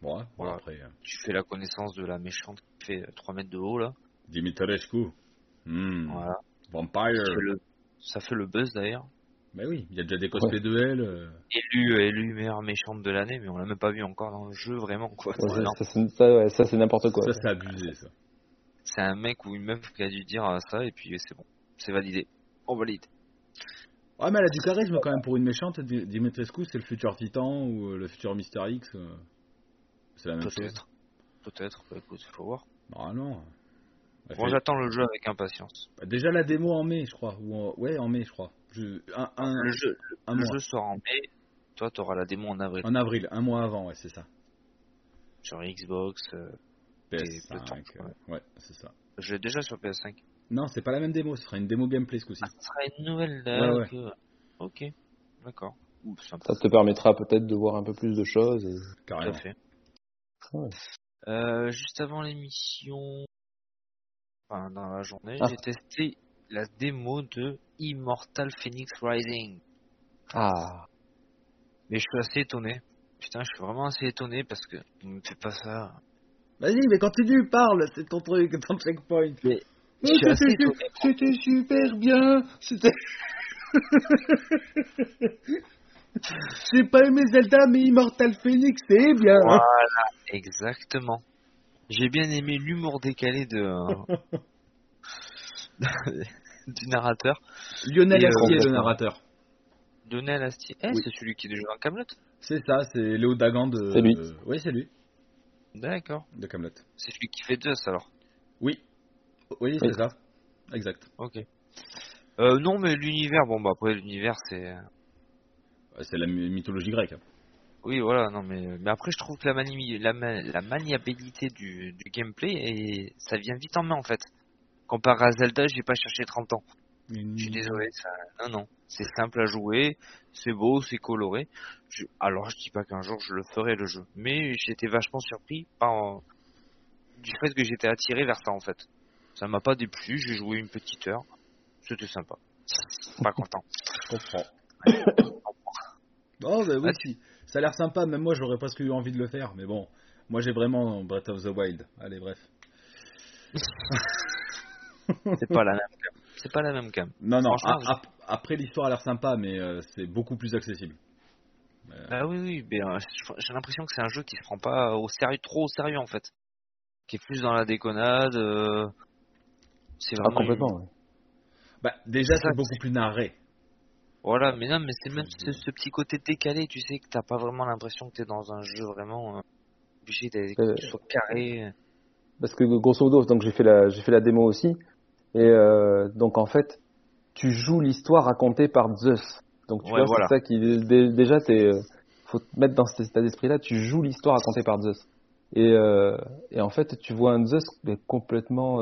Bon, après, euh, Tu fais la connaissance de la méchante qui fait 3 mètres de haut là. Dimitrescu. Hmm, Voilà. Vampire. Ça fait le, buzz d'ailleurs. Mais oui, il y a déjà des cosplays de elle. euh. élu, élu meilleure méchante de l'année, mais on l'a même pas vu encore dans le jeu vraiment quoi. Ouais, ça, ça, c'est- ça, ouais, ça, c'est n'importe quoi. Ça, c'est abusé, ça. C'est un mec ou une meuf qui a dû dire euh, ça et puis c'est bon, c'est validé. On valide. Ouais, mais elle a du charisme quand même pour une méchante. Di- Dimitrescu, c'est le futur Titan ou euh, le futur Mister X. euh, C'est la même chose. Peut-être. Peut-être, bah, écoute, faut voir. Normalement. Elle Moi fait- j'attends le jeu avec impatience. bah, déjà la démo en mai, je crois. Ou en- Ouais, en mai, je crois. Je- Un, un- Le jeu, un le mois. jeu sort en mai, toi t'auras la démo en avril. En avril, un mois avant, ouais, c'est ça. Sur Xbox, euh, PS5. le temps, euh, ouais, c'est ça. je l'ai déjà sur PS5. Non, c'est pas la même démo, ce sera une démo gameplay ce coup-ci. Ah, ce sera une nouvelle Ouais, ouais. d'accord. Ok, d'accord. Ça te permettra peut-être de voir un peu plus de choses. Et... Tout à Carrément. fait. Ouais. Euh, juste avant l'émission, enfin dans la journée, Ah. j'ai testé la démo de Immortal Phoenix Rising. Ah, Mais je suis assez étonné Putain, je suis vraiment assez étonné parce que il me fait pas ça. Vas-y, mais continue, parle, c'est ton truc, ton checkpoint. Mais Oh. C'était super bien. C'était. J'ai pas aimé Zelda, mais Immortal Phoenix, c'est bien. Voilà, exactement. J'ai bien aimé l'humour décalé de du narrateur. Lionel euh, Astier, le complètement. narrateur. Lionel Astier. Eh, Oui. c'est celui qui est déjà dans Camelot. C'est ça, c'est Léo Dagan de. C'est lui. euh, Oui, c'est lui, D'accord. de Camelot. C'est celui qui fait Zeus alors. Oui. Oui, c'est ça. Exact. Ok. Euh, non, mais l'univers, bon bah après l'univers c'est. Ouais, C'est la my- mythologie grecque. hein. Oui, voilà, non, mais, mais après, je trouve que la, mani- la, ma- la maniabilité du, du gameplay, et ça vient vite en main en fait. Comparé à Zelda, j'ai pas cherché 30 ans. Je suis désolé, ça... non, non. C'est simple à jouer, c'est beau, c'est coloré. Je- Alors, je dis pas qu'un jour je le ferai le jeu, mais j'étais vachement surpris par du fait que j'étais attiré vers ça en fait. Ça m'a pas déplu, j'ai joué une petite heure, c'était sympa. Pas content. Je comprends. Oh, bah oui, si. Ça a l'air sympa, même moi j'aurais presque eu envie de le faire, mais bon. Moi j'ai vraiment Breath of the Wild. Allez, bref. C'est pas la même cam. C'est pas la même cam. Non, non, ap- après l'histoire a l'air sympa, mais euh, c'est beaucoup plus accessible. Euh, Bah oui, oui, mais euh, j'ai l'impression que c'est un jeu qui se prend pas au sérieux, trop au sérieux en fait. Qui est plus dans la déconnade. euh, C'est Ah, vraiment. une- complètement, ouais. bah, déjà, Ça, c'est beaucoup plus narré. Voilà, mais non, mais c'est même ce, ce petit côté décalé, tu sais, que t'as pas vraiment l'impression que t'es dans un jeu vraiment euh, obligé d'être Euh, carré. Parce que grosso modo, donc j'ai fait la j'ai fait la démo aussi, et euh, donc en fait, tu joues l'histoire racontée par Zeus. Donc tu Ouais, vois, voilà. c'est ça qui dé- déjà t'es euh, faut te mettre dans cet état d'esprit-là. Tu joues l'histoire racontée par Zeus. Et euh, et en fait, tu vois un Zeus complètement,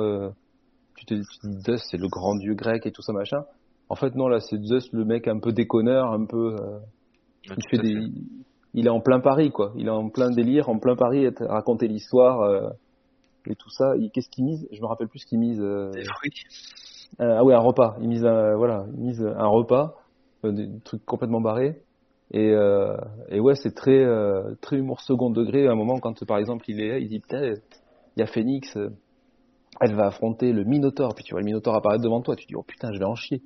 tu te tu te dis Zeus c'est le grand dieu grec et tout ça machin. En fait non là c'est Zeus le mec un peu déconneur, un peu euh, il tout fait à des fait. il est en plein Paris quoi. Il est en plein délire en plein Paris à te raconter l'histoire euh, et tout ça. Qu'est-ce qu'il mise? Je me rappelle plus ce qu'il mise euh, Des fruits. euh, ah ouais un repas. Il mise un, voilà il mise un repas des trucs complètement barrés. Et et ouais c'est très très humour second degré. À un moment quand par exemple il est il dit putain il y a Phoenix elle va affronter le Minotaure puis tu vois le Minotaure apparaître devant toi. Tu dis oh putain je vais en chier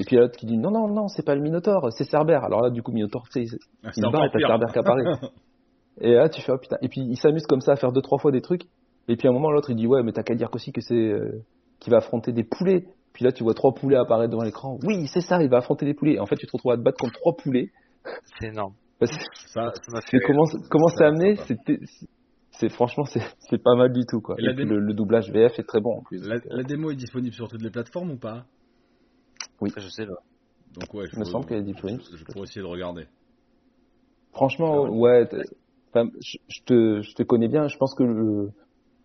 et puis il y a l'autre qui dit non non non c'est pas le Minotaure c'est Cerbère alors là du coup Minotaure sais C'est il se encore barre et t'as. Cerbère qui apparaît. Et là, tu fais, oh putain. Et puis, il s'amuse comme ça à faire deux, trois fois des trucs. Et puis, à un moment, l'autre, il dit, ouais, mais t'as qu'à dire aussi que c'est, euh, qu'il va affronter des poulets. Puis là, tu vois trois poulets apparaître devant l'écran. Oui, c'est ça, il va affronter des poulets. Et en fait, tu te retrouves à te battre contre trois poulets. C'est énorme. Parce Ça, Ça m'a fait. comment, comment c'est amené, c'était, c'est, franchement, c'est, c'est pas mal du tout, quoi. Et Et, la puis, dé- le, le doublage VF est très bon, en plus. la, Donc, euh, la démo est disponible sur toutes les plateformes ou pas? Je sais pas. Donc ouais, Il me semble qu'elle est disponible. Je, je pourrais essayer de regarder. Franchement, Ah ouais, enfin, je, je te, je te connais bien. Je pense que le,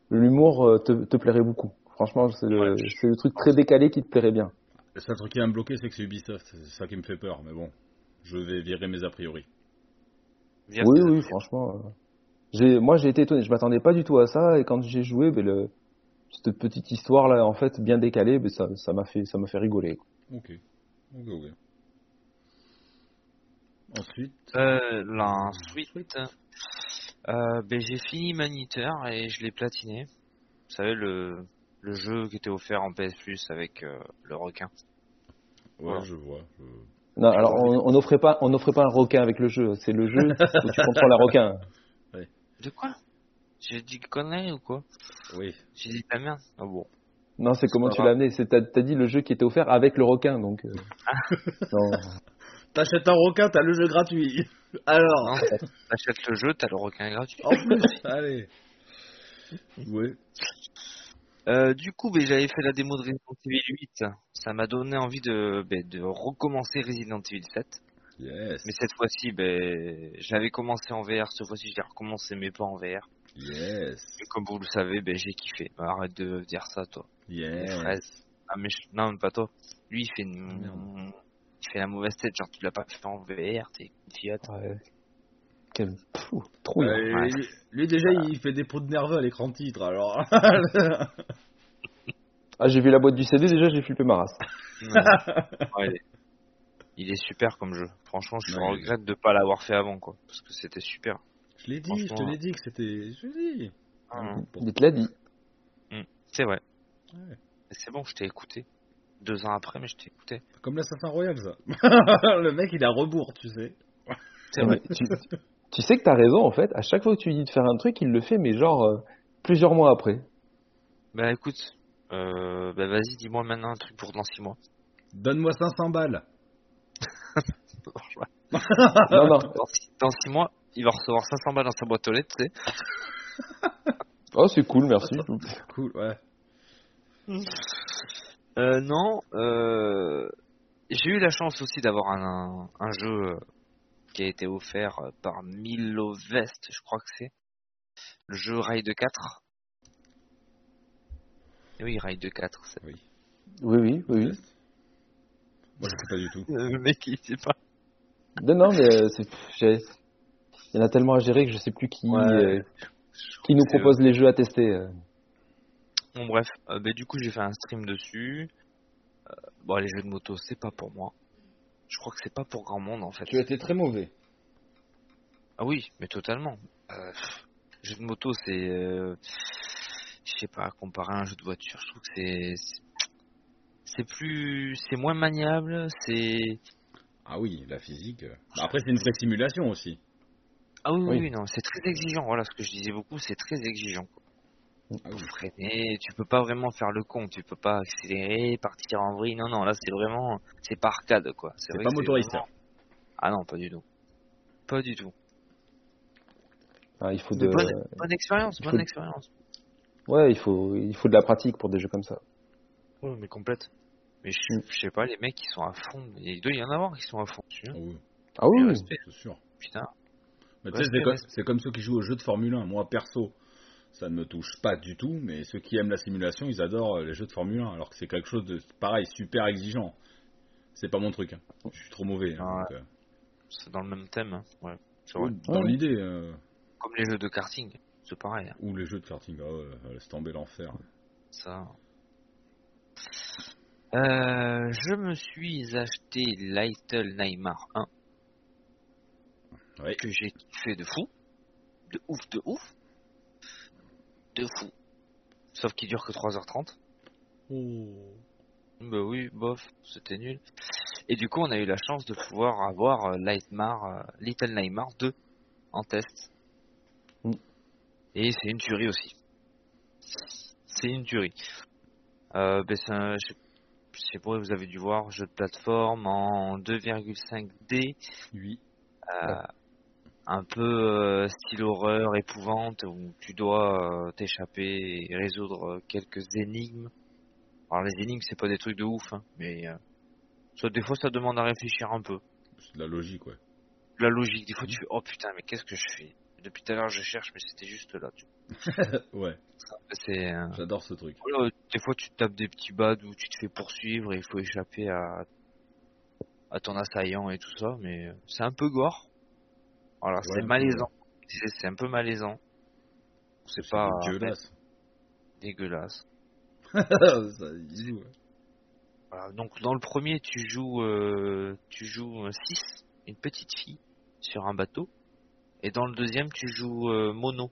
l'humour euh, te, te plairait beaucoup. Franchement, c'est le, Ouais. c'est le truc très décalé qui te plairait bien. Le seul truc qui va me bloquer, c'est que c'est Ubisoft. C'est ça qui me fait peur, mais bon. Je vais virer mes a priori. Vire Oui, oui, franchement. euh, J'ai, moi, j'ai été étonné. Je m'attendais pas du tout à ça. Et quand j'ai joué, ben, le, cette petite histoire là, en fait, bien décalée, ben, ça, ça m'a fait, ça m'a fait rigoler. quoi. Ok. Ok, ok. Ensuite. Euh, là, ensuite, euh, ben, j'ai fini Maniteur et je l'ai platiné. Vous savez, le, le jeu qui était offert en PS Plus avec euh, le requin. Ouais, Voilà. je vois. je- Non, alors on on n'offrait pas, on n'offrait pas un requin avec le jeu. C'est le jeu où tu contrôles un requin. De quoi? J'ai dit connerie ou quoi? Oui. J'ai dit de la merde Ah bon. Non, c'est comment tu l'as amené. C'est t'as, dit le jeu qui était offert avec le requin, donc. euh, non. T'achètes un requin, t'as le jeu gratuit. Alors. T'achètes le jeu, t'as le requin gratuit. En plus, allez. Ouais. Euh, du coup, ben, j'avais fait la démo de Resident Evil 8. Ça m'a donné envie de, ben, de recommencer Resident Evil 7. Yes. Mais cette fois-ci, ben, j'avais commencé en VR. Cette fois-ci, je l'ai recommencé, mais pas en VR. Yes. Et comme vous le savez, ben, j'ai kiffé. Arrête de dire ça, toi. Les Yes. fraises. Ah, mais je- non, pas toi. Lui, il fait Ah, une... il fait la mauvaise tête. Genre, tu l'as pas fait en VR, t'es une. Ouais. Quel. Euh, Ouais. lui, lui, déjà, il fait des pots de nerveux à l'écran titre, alors. Ah, j'ai vu la boîte du CD, déjà j'ai flippé ma race. Ouais. il est super comme jeu. Franchement, je Ouais. regrette de pas l'avoir fait avant, quoi. Parce que c'était super. Je l'ai dit, je te l'ai dit que c'était. Je l'ai dit. Ah, Bon. Il te l'a dit. c'est vrai. Ouais. C'est bon, je t'ai écouté. Deux ans après, mais je t'ai écouté. Comme l'Assassin Royal, ça. le mec, il a rebours, tu sais. C'est vrai. Tu, tu sais que t'as raison en fait. À chaque fois que tu lui dis de faire un truc, il le fait, mais genre euh, plusieurs mois après. Bah écoute, euh, bah vas-y, dis-moi maintenant un truc pour dans six mois. Donne-moi 500 balles. Non, non. Dans six, dans six mois, il va recevoir 500 balles dans sa boîte aux lettres, tu sais. Oh, c'est cool, merci. Cool, ouais. Euh, non, euh, j'ai eu la chance aussi d'avoir un, un jeu euh, qui a été offert euh, par Milo Vest, je crois que c'est. Le jeu Raid 4. Et oui, Raid 4. c'est- Oui, oui, oui. oui. Moi, je sais pas du tout. Le mec, il sait pas. Non, non, mais euh, il y en a tellement à gérer que je sais plus qui, Ouais. euh, qui nous propose les jeux à tester. euh. Bon, bref, euh, bah, du coup, j'ai fait un stream dessus. Euh, bon, les jeux de moto, c'est pas pour moi. Je crois que c'est pas pour grand monde en fait. Tu as été très mauvais. Ah oui, mais totalement. Euh, jeu de moto, c'est. euh, je sais pas, comparé à un jeu de voiture, je trouve que c'est. c'est- plus. C'est moins maniable, c'est. Ah oui, la physique. Bah, Après, c'est une vraie simulation aussi. Ah oui, oui, Oui. oui, non, c'est très exigeant. Voilà ce que je disais beaucoup, c'est très exigeant. quoi. Ah freiner, tu peux pas vraiment faire le con, tu peux pas accélérer, partir en vrille. Non, non, là c'est vraiment. C'est pas arcade quoi. C'est vrai pas motoriste. vraiment- Ah non, pas du tout. Pas du tout. Ah, il faut de, bonne, bonne expérience, bonne faut- expérience. ouais, il faut, il faut de la pratique pour des jeux comme ça. Ouais, mais complète. Mais je, Mm. je sais pas, les mecs qui sont à fond, il doit y en avoir qui sont à fond. Ah oui, Ah oui, c'est sûr. putain. C'est comme, comme ceux qui jouent aux jeux de Formule 1. Moi, perso, ça ne me touche pas du tout, mais ceux qui aiment la simulation, ils adorent euh, les jeux de Formule 1, alors que c'est quelque chose de, pareil, super exigeant. C'est pas mon truc. hein. Je suis trop mauvais. hein, Ah euh, C'est dans le même thème. hein. Ouais, c'est vrai. dans Ouais. l'idée, euh, Comme les jeux de karting, c'est pareil. hein. ou les jeux de karting, ah ouais, laisse tomber l'enfer. Ça. Euh, je me suis acheté Little Nightmare 1 Ouais. que j'ai kiffé de fou, de ouf, de ouf, de fou. Sauf qu'il dure que 3h30. Bah oui, bof, c'était nul. Et du coup, on a eu la chance de pouvoir avoir euh, Nightmare, euh, Little Nightmare 2 en test. Mm. Et c'est une tuerie aussi. C'est une tuerie. Euh, ben je, je sais pas, vous avez dû voir, jeu de plateforme en 2,5D, Oui. euh, un peu euh, style horreur, épouvante, où tu dois euh, t'échapper et résoudre euh, quelques énigmes. Alors les énigmes, c'est pas des trucs de ouf, hein, mais ça, des fois ça demande à réfléchir un peu. C'est de la logique, ouais. La logique, des fois tu fais, oh putain, mais qu'est-ce que je fais? Depuis tout à l'heure je cherche, mais c'était juste là. Tu... ouais, C'est, euh, j'adore ce truc. voilà, des fois tu tapes des petits bads où tu te fais poursuivre et il faut échapper à, à ton assaillant et tout ça, mais c'est un peu gore. Voilà, Ouais, c'est malaisant. C'est un peu malaisant. C'est pas dégueulasse. dégueulasse. Ça, il joue, ouais. Voilà, donc dans le premier, tu joues, euh, tu joues 6, une petite fille sur un bateau, et dans le deuxième, tu joues euh, Mono,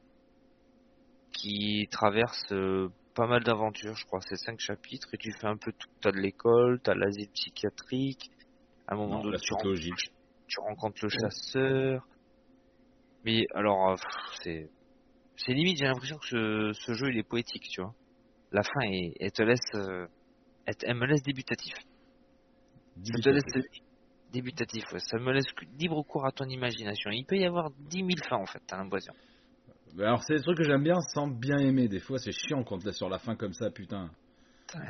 qui traverse euh, pas mal d'aventures, je crois, c'est cinq chapitres, et tu fais un peu tout. T'as de l'école, t'as l'asile psychiatrique, à un moment donné, tu, tu rencontres le chasseur. Mais alors, euh, c'est, c'est limite, j'ai l'impression que ce, ce jeu il est poétique, tu vois. La fin, elle te laisse, euh, elle, te- elle me laisse débutatif. Te laisse débutatif, ouais. ça me laisse libre cours à ton imagination. Il peut y avoir 10 000 fins en fait, t'as l'impression. Mais alors, c'est des trucs que j'aime bien sans bien aimer. Des fois, c'est chiant quand t'es sur la fin comme ça, putain.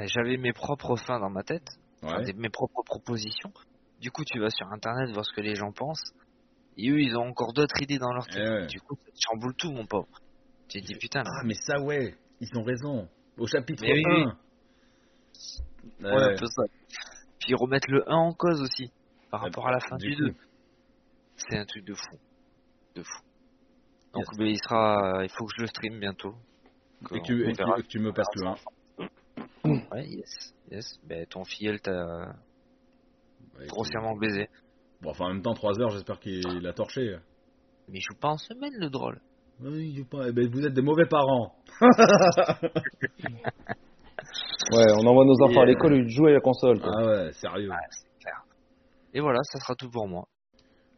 J'avais mes propres fins dans ma tête, enfin, Ouais. des- mes propres propositions. Du coup, tu vas sur internet voir ce que les gens pensent. Et eux, ils ont encore d'autres idées dans leur tête. Eh ouais. Du coup, ça chamboule tout, mon pauvre. Tu te dis putain, Ah, mais ça, ouais, ils ont raison. Au chapitre Mais oui, 1. Ouais, un peu ça. Puis remettre le 1 en cause aussi, par Ah, rapport à la fin du, du 2. coup. C'est un truc de fou. De fou. Donc, mais il sera, il faut que je le stream bientôt. Et que, tu, et que- verra. et que tu me passes le 1. Ouais, yes, yes. Ben, ton filleul t'a, Ouais, grossièrement baisé. Bon, enfin, en même temps, 3 heures, j'espère qu'il a torché. Mais il joue pas en semaine, le drôle. Oui, il joue pas. Eh ben, vous êtes des mauvais parents. Ouais, on envoie nos enfants à l'école et ils jouent à la console. quoi. Ah ouais, sérieux. Ouais, c'est clair. Et voilà, ça sera tout pour moi.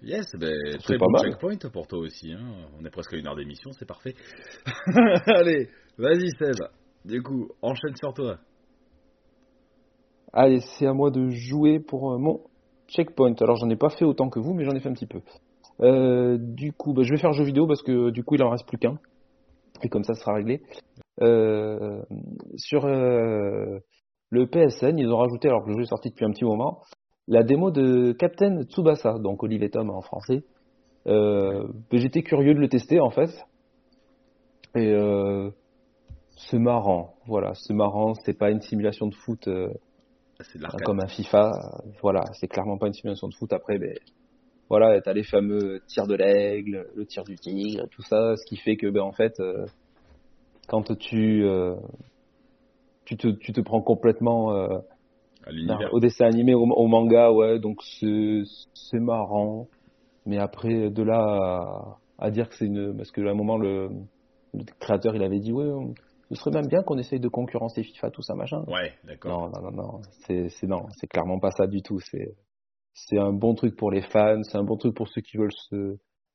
Yes, ben, C'est très pas bon mal. checkpoint pour toi aussi. Hein. On est presque à une heure d'émission, c'est parfait. Allez, vas-y Seb. Du coup, enchaîne sur toi. Allez, c'est à moi de jouer pour euh, mon checkpoint. Alors, j'en ai pas fait autant que vous, mais j'en ai fait un petit peu. Euh, du coup, bah, je vais faire jeu vidéo parce que du coup, il en reste plus qu'un. Et comme ça, ce sera réglé. Euh, sur euh, le PSN, ils ont rajouté, alors que le jeu est sorti depuis un petit moment, la démo de Captain Tsubasa, donc Olive et Tom en français. J'étais curieux de le tester en fait. Et c'est marrant, voilà, c'est marrant, c'est pas une simulation de foot C'est de l'arcade. comme un FIFA, voilà, c'est clairement pas une simulation de foot. Après, ben, voilà, t'as les fameux tirs de l'aigle, le tir du tigre, tout ça, ce qui fait que, ben, en fait, euh, quand tu, euh, tu te, tu te prends complètement euh, l'univers. au dessin animé, au, au manga, ouais, donc c'est, c'est marrant. Mais après, de là à, à dire que c'est une, parce que à un moment le, le créateur, il avait dit, ouais, ce serait même bien qu'on essaye de concurrencer FIFA, tout ça, machin. Ouais, d'accord. Non, non, non, non, c'est, c'est non, c'est clairement pas ça du tout. C'est, c'est un bon truc pour les fans, c'est un bon truc pour ceux qui veulent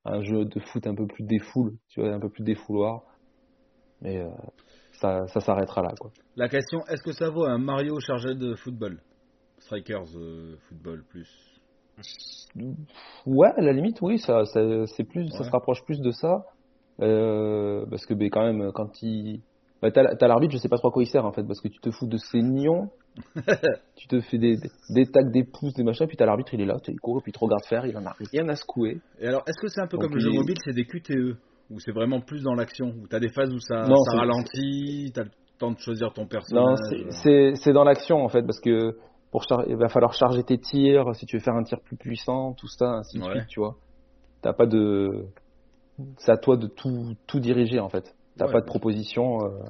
un jeu de foot un peu plus défoule, tu vois, un peu plus défouloir. Mais euh, ça, ça s'arrêtera là, quoi. La question, est-ce que ça vaut un Mario chargé de football? Strikers euh, football plus. Ouais, à la limite, oui, ça, ça, c'est plus, ça se rapproche plus de ça, euh, parce que ben quand même, quand il, bah, t'as, l'arbitre, je sais pas trop à quoi il sert en fait, parce que tu te fous de ses nions, tu te fais des, des, des tacs, des pouces, des machins, puis t'as l'arbitre, il est là, il court, puis il te regarde faire, il en a rien à secouer. Et alors, est-ce que c'est un peu Donc, comme le jeu il- mobile, c'est des QTE Ou c'est vraiment plus dans l'action Où t'as des phases où ça, Non, ralentit, t'as le temps de choisir ton Non, personnage c'est- c'est c'est dans l'action en fait, parce que pour char- il va falloir charger tes tirs, si tu veux faire un tir plus puissant, tout ça, ainsi de Ouais. suite, tu vois. T'as pas de, c'est à toi de tout tout diriger en fait. T'as Ouais. pas de proposition euh,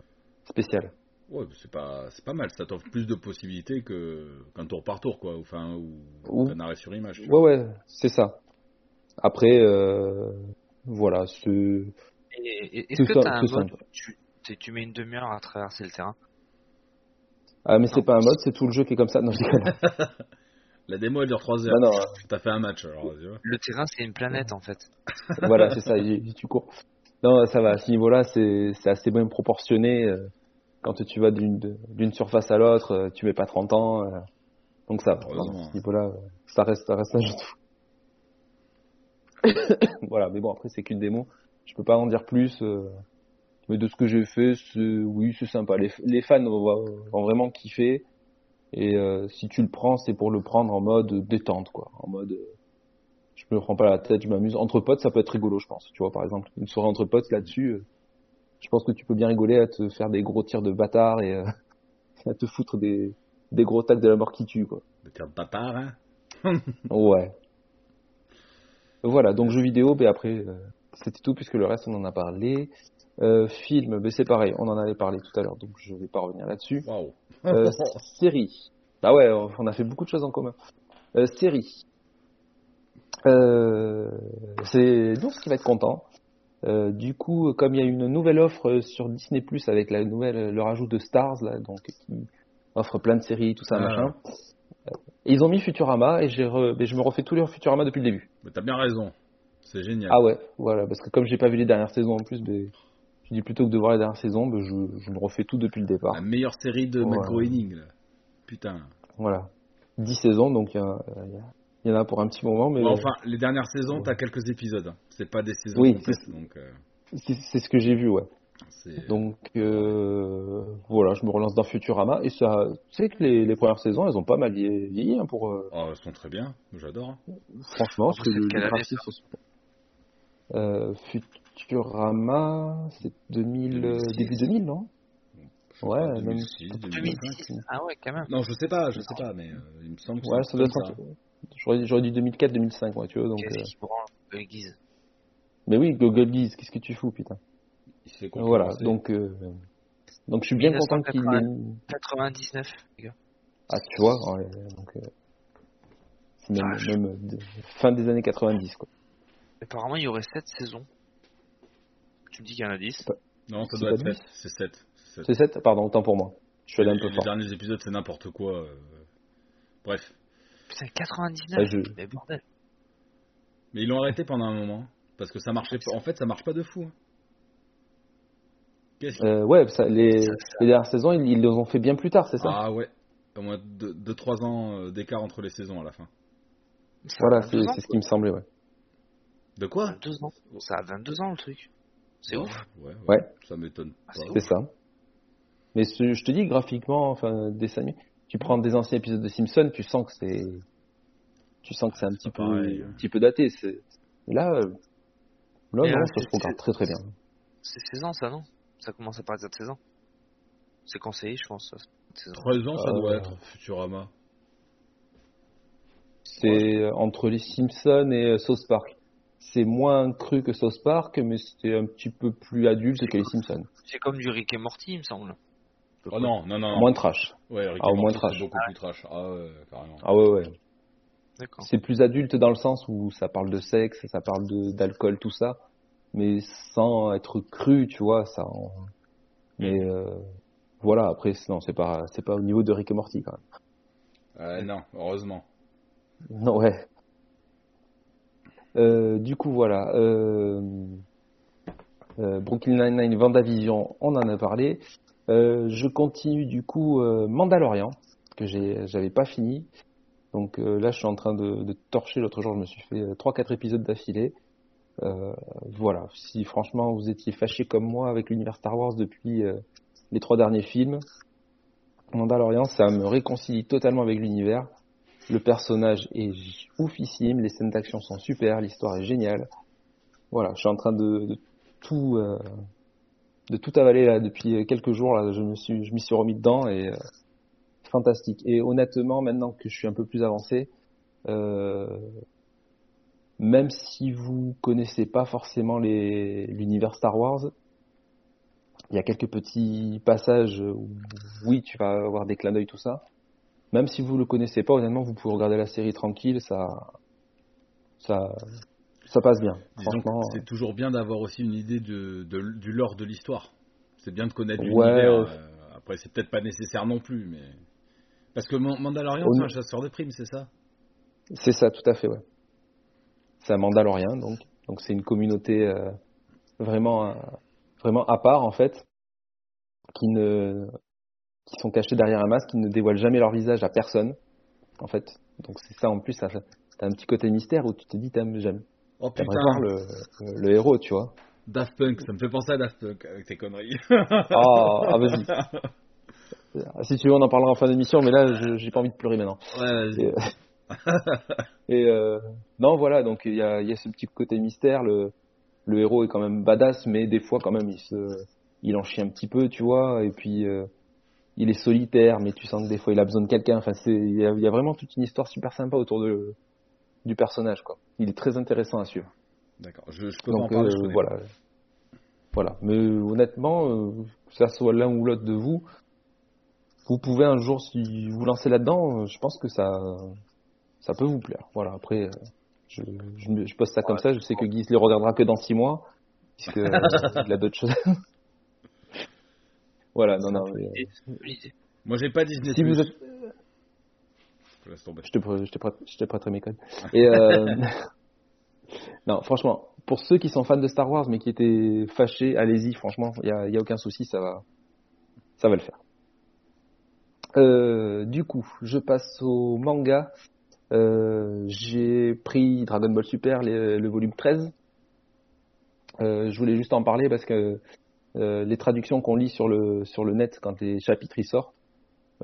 spéciale. Ouais, c'est pas, c'est pas mal, ça t'offre plus de possibilités que qu'un tour par tour, quoi. Enfin, ou Ou- un arrêt sur image. Ouais, vois. ouais, c'est ça. Après, euh, voilà, et- est-ce que ça, un mode tu, tu- tu mets une demi-heure à traverser le terrain? Ah mais c'est pas un mode, c'est tout le jeu qui est comme ça. Non, je. La démo, elle dure 3 heures. Bah non, T'as fait un match, alors. Le terrain, c'est une planète en fait. voilà, c'est ça, tu cours. Non, ça va, à ce niveau-là, c'est assez bien proportionné. euh, Quand tu vas d'une surface à l'autre, euh, tu mets pas 30 ans. euh, Donc ça va. À ce niveau-là, ça reste, ça reste un jeu de fou. voilà, mais bon, après, c'est qu'une démo. Je peux pas en dire plus. Mais de ce que j'ai fait, oui, c'est sympa. Les, les fans vont, vont vraiment kiffer. Et euh, si tu le prends, c'est pour le prendre en mode détente, quoi. En mode, je me prends pas la tête, je m'amuse. Entre potes, ça peut être rigolo, je pense. Tu vois, par exemple, une soirée entre potes là-dessus, euh, je pense que tu peux bien rigoler à te faire des gros tirs de bâtard et euh, à te foutre des, des gros tacs de la mort qui tue, quoi. Le tir de bâtard, hein? Ouais. Voilà, donc jeux vidéo, ben après, euh, c'était tout puisque le reste on en a parlé. Film, ben c'est pareil, on en avait parlé tout à l'heure, donc je vais pas revenir là-dessus. Série. Ah ouais, on a fait beaucoup de choses en commun. Série. Euh, c'est nous qui va être content. Euh, du coup, comme il y a une nouvelle offre sur Disney Plus avec la nouvelle, le rajout de Stars là, donc qui offre plein de séries, tout ça, Ah. machin. Euh, Et ils ont mis Futurama et re- je me refais tous les Futurama depuis le début. Mais t'as bien raison. C'est génial. Ah ouais, voilà, parce que comme j'ai pas vu les dernières saisons en plus, ben, je dis plutôt que de voir les dernières saisons, ben, je, je me refais tout depuis le départ. La meilleure série de Matt Ouais. Groening, là. Putain. Voilà. 10 saisons, donc il y, a- il y a- il y en a pour un petit moment, mais Bon, enfin, les dernières saisons, Ouais. t'as quelques épisodes. C'est pas des saisons Oui, c'est- euh, c'est ce que j'ai vu, ouais. c'est. Donc euh, voilà, je me relance dans Futurama et ça, tu sais que les, les premières saisons, elles ont pas mal vieilli, hein, pour euh, Oh, elles sont très bien. J'adore. franchement, parce que C'est le, quelle le. Euh, Futurama, c'est 2000, euh, 2006. début 2000, non? Ouais, pas, même 2006, 2005. 2006 Ah ouais, quand même. Non, je sais pas, je sais pas, mais euh, il me semble que Ouais, ça doit être. J'aurais dit 2004-2005, ouais, tu vois. Donc, Qu'est-ce euh, qui branle le guise Mais oui, Google Geese, qu'est-ce que tu fous, putain? Voilà, donc euh, donc je suis bien content qu'il ait. 99, les gars. Ah, tu vois, ouais, donc euh, C'est même, Vache. même de- fin des années 90, quoi. Apparemment, il y aurait 7 saisons. Tu me dis qu'il y en a 10. Non, ça C'est doit pas être 7. C'est 7. C'est 7 Pardon, autant pour moi. Je suis allé un peu Les fort. derniers épisodes, c'est n'importe quoi. euh, Bref. Putain, 99 Ah, je- Mais bordel. Mais ils l'ont arrêté pendant un moment. Parce que ça marchait pas. En fait, ça marche pas de fou. hein. Euh, ouais, ça, les, Ça- ça- les dernières saisons, ils, ils les ont fait bien plus tard, c'est ça? Ah ouais. Au moins 2-3 ans euh, d'écart entre les saisons à la fin. Voilà, 22 c'est ce qui me semblait, ouais. De quoi? 22 ans. Ça a 22 ans le truc. C'est ouf. Ouais, ouais, Ouais. Ça m'étonne Ah, c'est C'est ça. Mais ce- je te dis, graphiquement, enfin, dessin animé, tu prends des anciens épisodes de Simpsons, tu sens que c'est, tu sens que c'est un petit peu, un petit peu daté. Et là, euh, là, non, ça se regarde très très bien. C'est 16 ans ça, non? Ça commence à partir de 16 ans. C'est conseillé, je pense. Ça. 16 ans. 13 ans, ça Euh, doit être Futurama. C'est euh, entre les Simpsons et South Park. C'est moins cru que South Park, mais c'est un petit peu plus adulte que les Simpsons. C'est comme du Rick et Morty, il me semble. Oh non, non, non. Moins trash. Ouais, Rick Ah, au moins trash. c'est beaucoup plus trash. Ah ouais, carrément. Ah ouais, ouais. D'accord. C'est plus adulte dans le sens où ça parle de sexe, ça parle de d'alcool, tout ça, mais sans être cru, tu vois, ça. en- Mais euh, voilà, après, c'est- non, c'est pas, c'est pas au niveau de Rick et Morty quand même. Euh, non, heureusement. Non, ouais. Euh, du coup, voilà. Euh, euh, Brooklyn Nine-Nine, Vendavision, on en a parlé. Euh, je continue du coup euh, Mandalorian, que j'avais pas fini. Donc euh, là, je suis en train de, torcher. L'autre jour, je me suis fait euh, 3-4 épisodes d'affilée. Voilà. Si franchement vous étiez fâché comme moi avec l'univers Star Wars depuis les trois derniers films, Mandalorian, ça me réconcilie totalement avec l'univers. Le personnage est oufissime, les scènes d'action sont super, l'histoire est géniale. Voilà, je suis en train de, tout de tout avaler là depuis quelques jours. Là, je me suis, je m'y suis remis dedans et euh, fantastique. Et honnêtement, maintenant que je suis un peu plus avancé, euh, même si vous connaissez pas forcément l'univers Star Wars, il y a quelques petits passages où oui, tu vas avoir des clins d'œil tout ça. Même si vous le connaissez pas, honnêtement, vous pouvez regarder la série tranquille, ça, ça, ça passe bien. C'est toujours bien d'avoir aussi une idée de, de- du lore de l'histoire. C'est bien de connaître Ouais. l'univers. euh, après, c'est peut-être pas nécessaire non plus, mais. Parce que Man- Mandalorian, c'est un chasseur de primes, c'est ça? C'est ça, tout à fait, ouais. C'est un Mandalorien, donc, donc c'est une communauté euh, vraiment, euh, vraiment à part en fait, qui ne, qui sont cachés derrière un masque, qui ne dévoilent jamais leur visage à personne, en fait. Donc c'est ça en plus, ça, un petit côté mystère où tu te dis j'aime, Oh putain voir le, le, le héros, tu vois. Daft Punk, ça me fait penser à Daft Punk avec tes conneries. Ah, ah vas-y. Si tu veux, on en parlera en fin d'émission, mais là, j'ai pas envie de pleurer maintenant. Ouais, vas-y. Et, Et euh, non, voilà, donc il y a, il y a ce petit côté mystère. Le, le héros est quand même badass, mais des fois, quand même, il se, il en chie un petit peu, tu vois. Et puis, euh, il est solitaire, mais tu sens que des fois, il a besoin de quelqu'un. Enfin, y, il y a vraiment toute une histoire super sympa autour de, du personnage, quoi. Il est très intéressant à suivre. D'accord, je, je peux pas en Donc parler, euh, je voilà. Voilà. Mais honnêtement, euh, que ça soit l'un ou l'autre de vous, vous pouvez un jour, si vous lancez là-dedans, euh, je pense que ça, ça peut vous plaire. Voilà. Après, euh, je, je, je pose ça comme ça. Je sais que Guy ne les regardera que dans six mois, puisque euh, il a d'autres choses. voilà. Non, non. mais, euh. Moi, j'ai pas Disney+. si vous êtes, Je laisse tomber. te, prêterai mes codes. Euh, non, franchement, pour ceux qui sont fans de Star Wars mais qui étaient fâchés, allez-y, franchement, il y a, a aucun souci, ça va, ça va le faire. Euh, du coup, je passe au manga. Euh, J'ai pris Dragon Ball Super, le volume 13. Euh, je voulais juste en parler parce que les traductions qu'on lit sur le, sur le net quand les chapitres y sortent,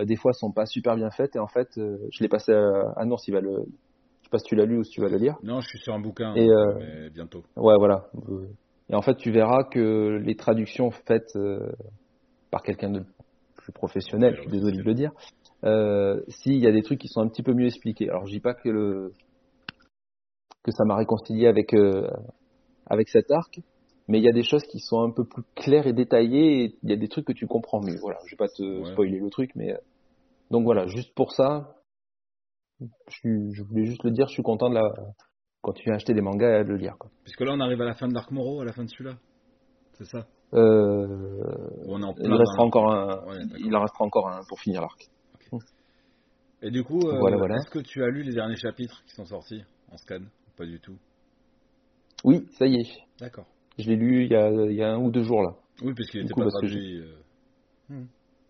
des fois sont pas super bien faites et en fait euh, je l'ai passé à, à Nours, il va le je sais pas si tu l'as lu ou si tu vas le lire. Non, je suis sur un bouquin, Et, euh, mais bientôt. Ouais voilà. Euh, Et en fait tu verras que les traductions faites euh, par quelqu'un de plus professionnel, je suis désolé de le dire, euh, s'il y a des trucs qui sont un petit peu mieux expliqués. Alors je dis pas que le que ça m'a réconcilié avec euh, avec cet arc, mais il y a des choses qui sont un peu plus claires et détaillées, et il y a des trucs que tu comprends mieux. Voilà, je vais pas te Ouais. spoiler le truc, mais euh, donc voilà, juste pour ça, je, je voulais juste le dire, je suis content de la continuer à acheter des mangas et à le lire. Quoi. Puisque là, on arrive à la fin de l'Arc Moro, à la fin de celui-là. C'est ça? Euh, Ou on est en il restera encore un, Ouais, il en restera encore un pour finir l'arc. Et du coup, euh, Voilà, voilà. est-ce que tu as lu les derniers chapitres qui sont sortis en scan Pas du tout? Oui, ça y est, D'accord. je l'ai lu il y, a, il y a un ou deux jours là. Oui, puisqu'il Du n'était coup, pas parce traduit. euh, Euh,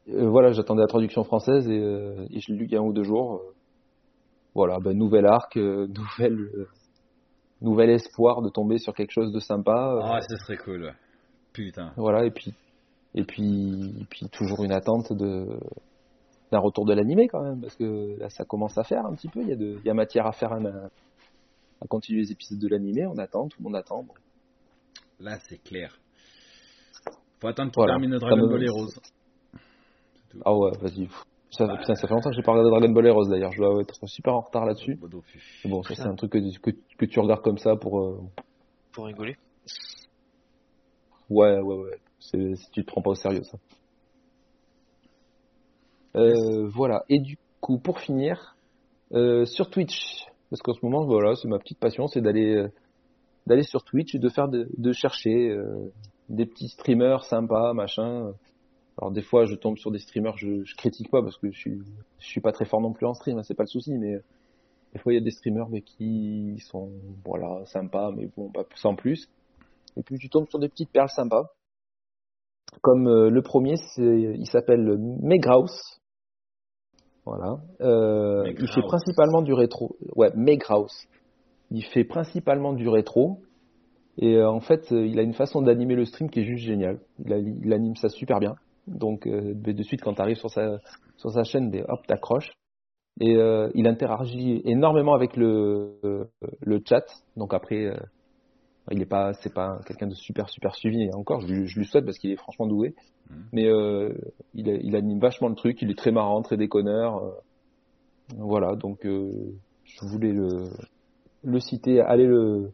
voilà, j'attendais la traduction française et, euh, et je l'ai lu il y a un ou deux jours. Euh, Voilà, ben, nouvel arc, euh, nouvelle, euh, nouvel espoir de tomber sur quelque chose de sympa. euh, Ah, ce serait cool. Putain. Voilà, et puis, et puis, et puis toujours une attente de d'un retour de l'animé quand même, parce que là ça commence à faire un petit peu. Il y a, de, il y a matière à faire, à continuer les épisodes de l'animé. On attend, tout le monde attend. Bon. Là, c'est clair. Faut attendre qu'il Voilà. termine Ça Dragon Ball Heroes. Ah ouais, vas-y. Ça, Bah, putain, ça fait longtemps que j'ai pas regardé Dragon Ball Heroes d'ailleurs. Je dois être super en retard là-dessus. Bon, ça c'est un truc que, que, que tu regardes comme ça pour. euh, Pour rigoler. Ouais, ouais, ouais. C'est, si tu te prends pas au sérieux, ça. Euh, voilà. Et du coup, pour finir, euh, sur Twitch, parce qu'en ce moment, voilà, c'est ma petite passion, c'est d'aller, d'aller sur Twitch et de faire, de, de chercher des petits streamers sympas, machin. Alors des fois, je tombe sur des streamers, je, je critique pas parce que je suis, je suis pas très fort non plus en stream, hein, c'est pas le souci, mais des fois, il y a des streamers mais qui sont, voilà, sympas, mais bon, pas sans plus. Et puis tu tombes sur des petites perles sympas. Comme euh, le premier, il s'appelle Megraus. Voilà. Euh, il fait principalement du rétro. Ouais, Megraus. Il fait principalement du rétro. Et euh, en fait, euh, il a une façon d'animer le stream qui est juste géniale. Il anime ça super bien. Donc euh, de suite, quand tu arrives sur sa, sur sa chaîne, ben, hop, t'accroches. Et euh, il interagit énormément avec le, euh, le chat. Donc après, euh, il est pas, c'est pas quelqu'un de super super suivi et encore. Je, lui- je lui souhaite parce qu'il est franchement doué. Mhm. Mais il, il anime vachement le truc. Il est très marrant, très déconneur. voilà. Donc je voulais le le citer. Allez le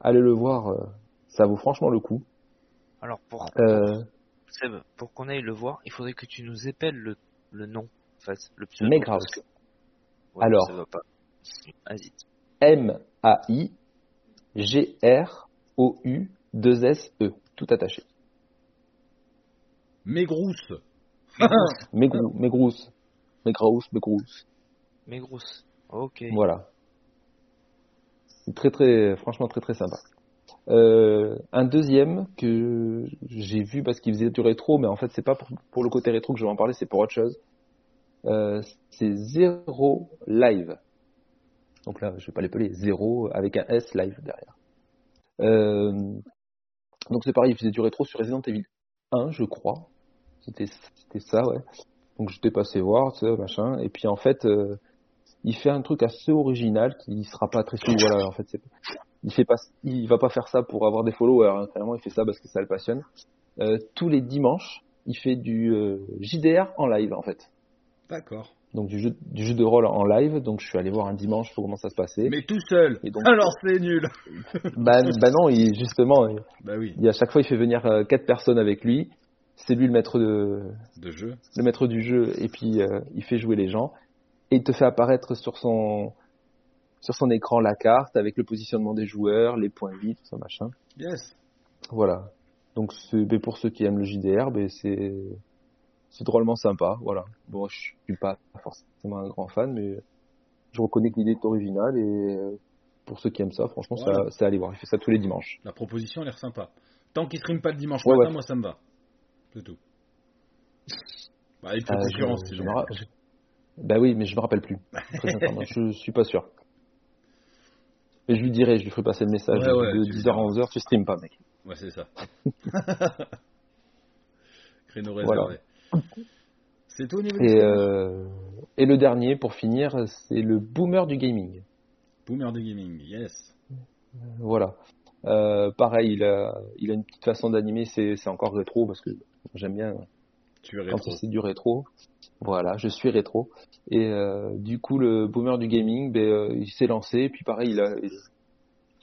allez le voir. ça vaut franchement le coup. Alors pour, Euh, Seb, pour qu'on aille le voir, il faudrait que tu nous épelles le, le nom, en fait, le pseudo. Parce Ouais, Alors. Ça va pas. Vas-y. M A I G R O U 2 S E. Tout attaché. Megrous. Megrou, Megrous. Megraus, Megrous. Megrous. Ok. Voilà. C'est Très très, franchement très très sympa. Euh, un deuxième que j'ai vu parce qu'il faisait du rétro, mais en fait c'est pas pour, le côté rétro que je vais en parler, c'est pour autre chose. Euh, c'est Zero Live. Donc là, je vais pas l'appeler Zero avec un S live derrière. Euh, donc c'est pareil, il faisait du rétro sur Resident Evil 1, je crois. C'était ça, ouais. Donc j'étais passé voir, sais, machin. Et puis en fait, il fait un truc assez original qui sera pas très suivi. Voilà, en fait, il fait pas, il va pas faire ça pour avoir des followers. Hein, il fait ça parce que ça le passionne. Euh, tous les dimanches, il fait du euh, JDR en live, en fait. D'accord. Donc du jeu, du jeu de rôle en live. Donc je suis allé voir un dimanche pour comment ça se passait. Mais tout seul. Et donc- Alors c'est nul. Bah, bah non, il, justement, Bah oui. il- à chaque fois, il fait venir euh, quatre personnes avec lui. C'est lui le maître de, De jeu. le maître du jeu et puis il fait jouer les gens et il te fait apparaître sur son sur son écran la carte avec le positionnement des joueurs, les points vides, tout ça machin. Yes. Voilà. Donc ben, pour ceux qui aiment le JDR, ben, c'est c'est drôlement sympa, voilà. Bon, je suis pas forcément un grand fan mais je reconnais que l'idée est originale et euh, pour ceux qui aiment ça, franchement, Voilà. ça c'est à aller voir. Il fait ça tous les dimanches. La proposition a l'air sympa. Tant qu'il stream pas le dimanche Ouais, matin, ouais. moi ça me va. C'est tout. Bah, il faut Euh, concurrence, je- je sinon. me ra- je- Bah oui, mais je me rappelle plus. Très je suis pas sûr. Mais je lui dirai, je lui ferai passer le message Ouais, ouais, de tu lui 10h à 11h, tu stream pas, mec. Ouais, c'est ça. Créneau Voilà. réservé. C'est tout au niveau du Et, euh, et le dernier, pour finir, c'est le boomer du gaming. Boomer de gaming, yes. Voilà. Euh, pareil, il a, il a une petite façon d'animer, c'est encore rétro, parce que j'aime bien Tu es quand c'est du rétro. Voilà, je suis rétro. Et euh, du coup, le boomer du gaming, ben, euh, il s'est lancé, et puis pareil, il a,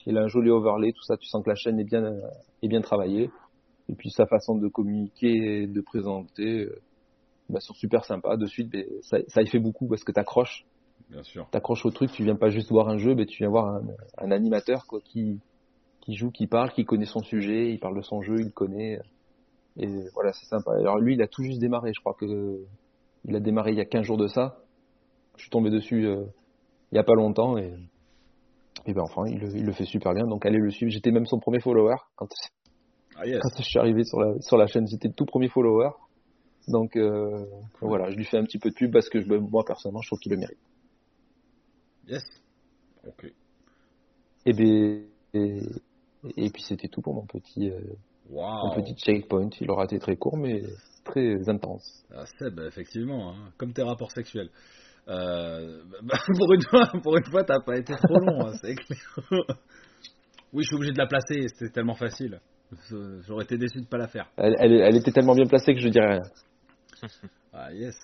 il a un joli overlay, tout ça, tu sens que la chaîne est bien, est bien travaillée. Et puis sa façon de communiquer et de présenter, euh, bah, sont super sympas. De suite, ben, ça, ça y fait beaucoup parce que t'accroches. Bien sûr. T'accroches au truc, tu viens pas juste voir un jeu, mais tu viens voir un, un animateur quoi, qui, qui joue, qui parle, qui connaît son sujet, il parle de son jeu, il connaît. Et voilà, c'est sympa. Alors lui, il a tout juste démarré, je crois que il a démarré il y a 15 jours de ça. Je suis tombé dessus euh, il y a pas longtemps et, et ben enfin, il, le- il le fait super bien. Donc allez le suivre. J'étais même son premier follower quand, Ah yes. quand je suis arrivé sur la, sur la chaîne. J'étais le tout premier follower. Donc euh, voilà, je lui fais un petit peu de pub parce que je, moi personnellement, je trouve qu'il le mérite. Yes. Ok. Et ben et, et puis c'était tout pour mon petit euh, Waouh. mon petit checkpoint. Il aura été très court mais très intense. Ah, Seb, effectivement, hein, comme tes rapports sexuels. Euh, bah, pour une fois, pour une fois, t'as pas été trop long, hein, c'est clair. oui, je suis obligé de la placer, c'était tellement facile. J'aurais été déçu de pas la faire. Elle, elle, elle était tellement bien placée que je dirais rien. Ah yes.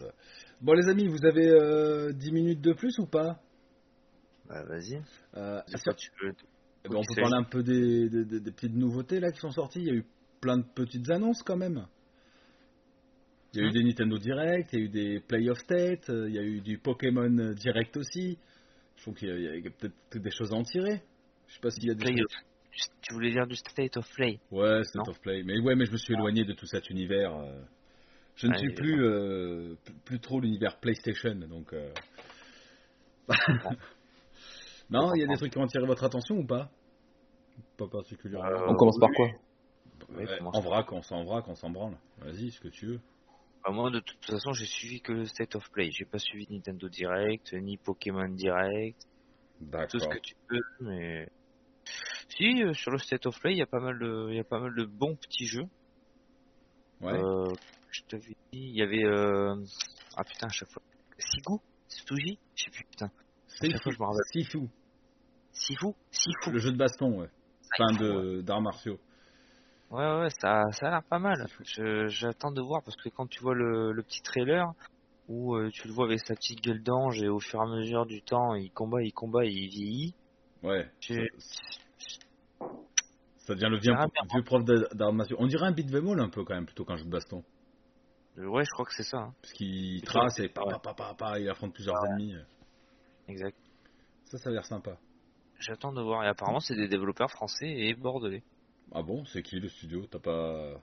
Bon les amis, vous avez euh, 10 minutes de plus ou pas? Bah, vas-y. Euh, tu veux eh ben, On peut parler un peu des, des- des- des petites nouveautés là qui sont sorties. Il y a eu plein de petites annonces quand même. Il y a eu Hmm. des Nintendo Direct, il y a eu des Play of State, il y a eu du Pokémon Direct aussi. Je trouve qu'il y a, peut-être des choses à en tirer. Je sais pas s'il y a des Play of- Tu voulais dire du State of Play Ouais, State Non. of Play. Mais ouais, mais je me suis éloigné de tout cet univers. euh. Je ne suis plus, euh, plus, plus trop l'univers PlayStation, donc. euh. non, il y a des trucs qui ont attiré votre attention ou pas? Pas particulièrement. Euh, On commence par quoi Ouais, Ouais, commence en vrac, on s'en vrac, on s'en branle. Vas-y, ce que tu veux. Bah, moi, de toute façon, j'ai suivi que le State of Play. J'ai pas suivi Nintendo Direct, ni Pokémon Direct, tout ce D'accord. que tu veux, mais. Si, euh, sur le State of Play, il y a pas mal de, y a pas mal de bons petits jeux. Ouais. Euh, je t'avais dit, il y avait, euh... ah putain, à chaque fois. Sigu? Suji? Je sais plus, putain. Me rappelle. Sifu. Sifu? Sifu. Le jeu de baston, ouais. Enfin, de d'arts martiaux. Ouais, ouais, ça, ça a l'air pas mal. J'attends de voir parce que quand tu vois le, le petit trailer où euh, tu le vois avec sa petite gueule d'ange et au fur et à mesure du temps, il combat, il combat, et il vieillit. Ouais. Ça devient le vieux, Ah, vieux prof d'arts martiaux. On dirait un beat'em all un peu quand même, plutôt qu'un jeu de baston. Euh, Ouais, je crois que c'est ça. hein. Parce qu'il trace et pa, pa, pa, pa, pa, il affronte plusieurs Ouais. ennemis. Exact. Ça, ça a l'air sympa. J'attends de voir. Et apparemment, c'est des développeurs français et bordelais. Ah bon, c'est qui le studio? T'as pas,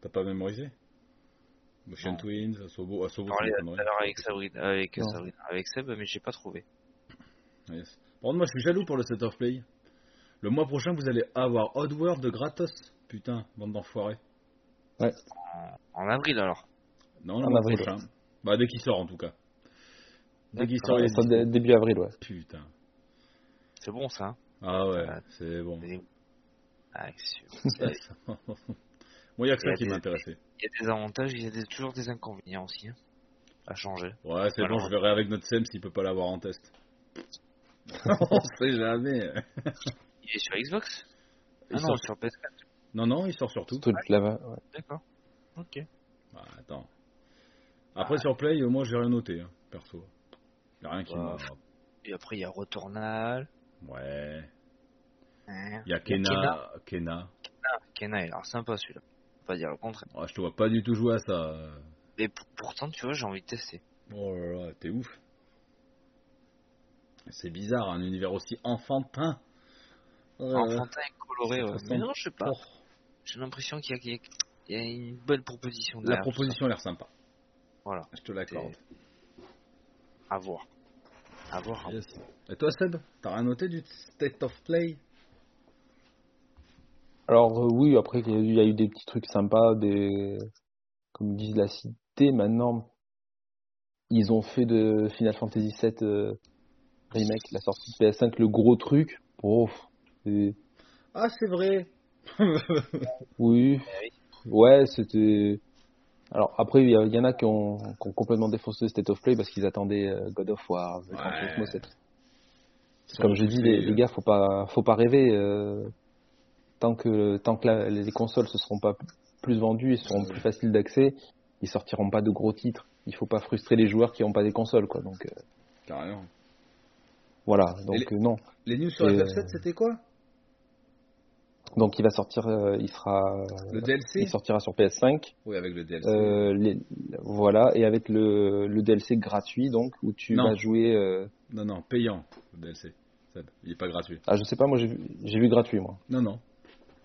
t'as pas mémorisé? Motion Non. Twins, Asobo, Asobo, Parlé tout à l'heure avec Sabrina, avec. Sabrina, avec Seb, mais j'ai pas trouvé. Yes. Par contre, moi, je suis jaloux pour le set of play. Le mois prochain, vous allez avoir Oddworld de gratos. Putain, bande d'enfoirés. En, en avril alors. Non, le En mois avril, prochain. Bah, dès qu'il sort, en tout cas. Dès qu'il sort, il dé- début avril, ouais. Putain. C'est bon ça. hein Ah ouais, Ouais. c'est bon. Ah, c'est. Moi, il y a que ça a qui m'intéressait. Il y a des avantages, il y a des- toujours des inconvénients aussi. hein, à changer. Ouais, c'est bon, je verrai avec notre SEM s'il peut pas l'avoir en test. On sait jamais. Il est sur Xbox? Il Ah non, sur PS4. Non, non, il sort surtout. Tout le là ouais. D'accord. Ok. Ah, attends. Après, sur Play, euh, moi, j'ai rien noté, hein, perso. Y a rien qui Ouais. m'a. Et après, il y a Returnal. Ouais. Il y a Kena. Kena. Kena. Il a l'air sympa celui-là. Pas dire le contraire. Ouais, je te vois pas du tout jouer à ça. Mais pour- pourtant, tu vois, j'ai envie de tester. Oh là là, t'es ouf. C'est bizarre, un univers aussi enfantin. Euh, Enfantin et coloré, ouais. Mais non, je sais pas. oh, J'ai l'impression qu'il y, a- y une bonne proposition La proposition a l'air sympa. Voilà. Je te l'accorde. À voir. À voir. Yes. Et toi, Seb T'as rien noté du State of Play? Alors euh, oui, après il y, a eu- il y a eu des petits trucs sympas, des comme ils disent la cité maintenant. Ils ont fait de Final Fantasy VII euh, remake, la sortie de PS5, le gros truc. Oh, Ah, c'est vrai oui, ouais, c'était. Alors après, il y, en a qui ont, qui ont complètement défoncé State of Play parce qu'ils attendaient euh, God of War, Ouais. Turismo 7. Comme je dis, les, les gars, faut pas, faut pas rêver. euh, tant que, tant que la- les consoles se seront pas plus vendues et seront plus faciles d'accès, ils sortiront pas de gros titres. Il faut pas frustrer les joueurs qui n'ont pas des consoles, quoi. Donc euh, Carrément. voilà. Donc euh, non. Les news sur Et- FF7, c'était quoi? Donc il va sortir, euh, il sera, Le DLC il sortira sur PS5. Oui, avec le DLC. Euh, les- voilà, et avec le, le DLC gratuit, donc où tu Non. vas jouer. euh, Non, non, payant, le DLC. Seb. Il est pas gratuit. Ah, je sais pas, moi j'ai vu, gratuit, moi. Non, non.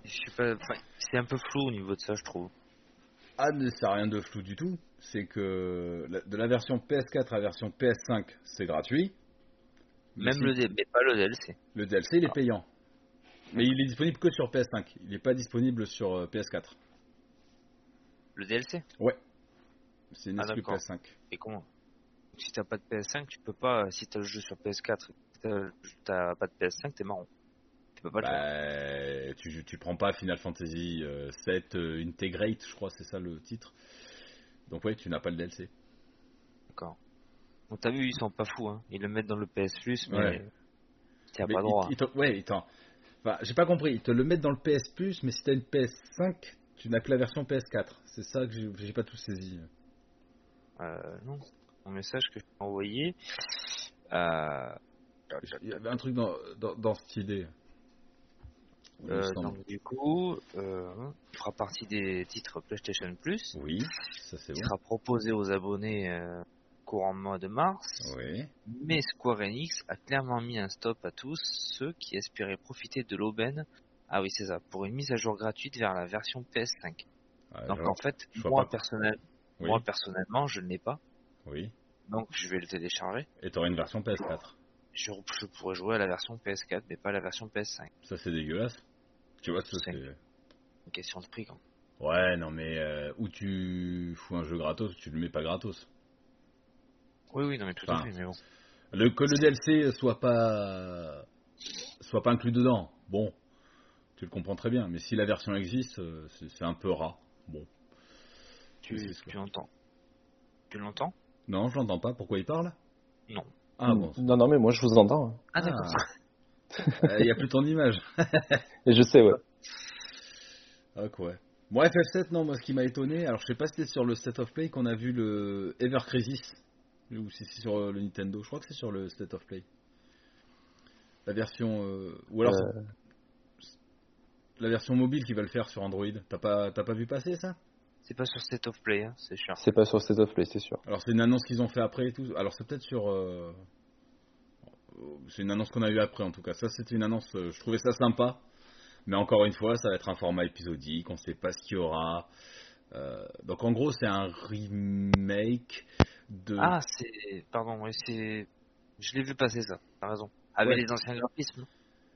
Je sais pas, enfin, c'est un peu flou au niveau de ça, je trouve. Ah, mais ça n'a rien de flou du tout. C'est que la- de la version PS4 à la version PS5, c'est gratuit. Même le, D- mais pas le DLC. le DLC, il est Ah. payant. Mais il est disponible que sur PS5. Il n'est pas disponible sur euh, PS4. Le DLC C'est une Ah, exclu d'accord. PS5. Et comment? Si t'as pas de PS5, tu peux pas. Si t'as le jeu sur PS4, et que t'as pas de PS5, t'es marrant. Tu peux pas le. Bah, tu, tu prends pas Final Fantasy euh, 7 euh, Integrate, je crois, c'est ça le titre. Donc ouais, tu n'as pas le DLC. D'accord. Donc t'as vu, ils sont pas fous, hein. Ils le mettent dans le PS Plus, mais Ouais. t'as pas droit. il ouais, il t'en- Enfin, j'ai pas compris. Ils te le mettent dans le PS Plus, mais si t'as une PS5, tu n'as que la version PS4. C'est ça que j'ai pas tout saisi. Euh, non. Mon message que je t'ai envoyé. Euh, Il y avait un truc dans, dans, dans cette idée. Il euh, donc du coup, euh, il fera partie des titres PlayStation Plus. Oui, ça c'est bon. sera proposé aux abonnés euh, courant mois de mars. Oui. Mais Square Enix a clairement mis un stop à tous ceux qui espéraient profiter de l'aubaine. Ah oui, c'est ça, pour une mise à jour gratuite vers la version PS5. Ah, Donc en fait, moi, pas. personnel, oui. moi personnellement, je ne l'ai pas. oui. Donc je vais le télécharger. Et t'auras une version PS4. Je, je pourrais jouer à la version PS4, mais pas à la version PS5. Ça c'est dégueulasse. Tu vois, C'est-. Une question de prix quand. Ouais, non mais euh, où tu fous un jeu gratos, tu le mets pas gratos. Oui, oui, non, mais tout à fait, mais bon. Le, que le DLC soit pas soit pas inclus dedans, bon, tu le comprends très bien. Mais si la version existe, euh, c'est un peu rare. Bon. Tu, tu l'entends Tu l'entends? Non, je l'entends pas. Pourquoi il parle? Non. Ah bon. Non, non, mais moi je vous entends. hein. Ah d'accord. Il n'y a plus ton image. Et je sais, ouais. Ah quoi. Bon, FF7, non, moi ce qui m'a étonné, alors je sais pas si c'était sur le State of Play qu'on a vu le Ever Crisis, ou si c'est sur euh, le Nintendo, je crois que c'est sur le State of Play. La version. euh, ou alors Euh, la version mobile qui va le faire sur Android. T'as pas, t'as pas vu passer ça? C'est pas sur State of Play, hein, c'est sûr. c'est pas sur State of Play, c'est sûr. Alors c'est une annonce qu'ils ont fait après et tout. Alors c'est peut-être sur. euh, C'est une annonce qu'on a eu après en tout cas. Ça c'était une annonce, euh, je trouvais ça sympa. Mais encore une fois, ça va être un format épisodique, on sait pas ce qu'il y aura. Euh, donc en gros c'est un remake de... Ah, c'est. Pardon, c'est. Je l'ai vu passer ça, t'as raison. Avec Ouais. les anciens graphismes.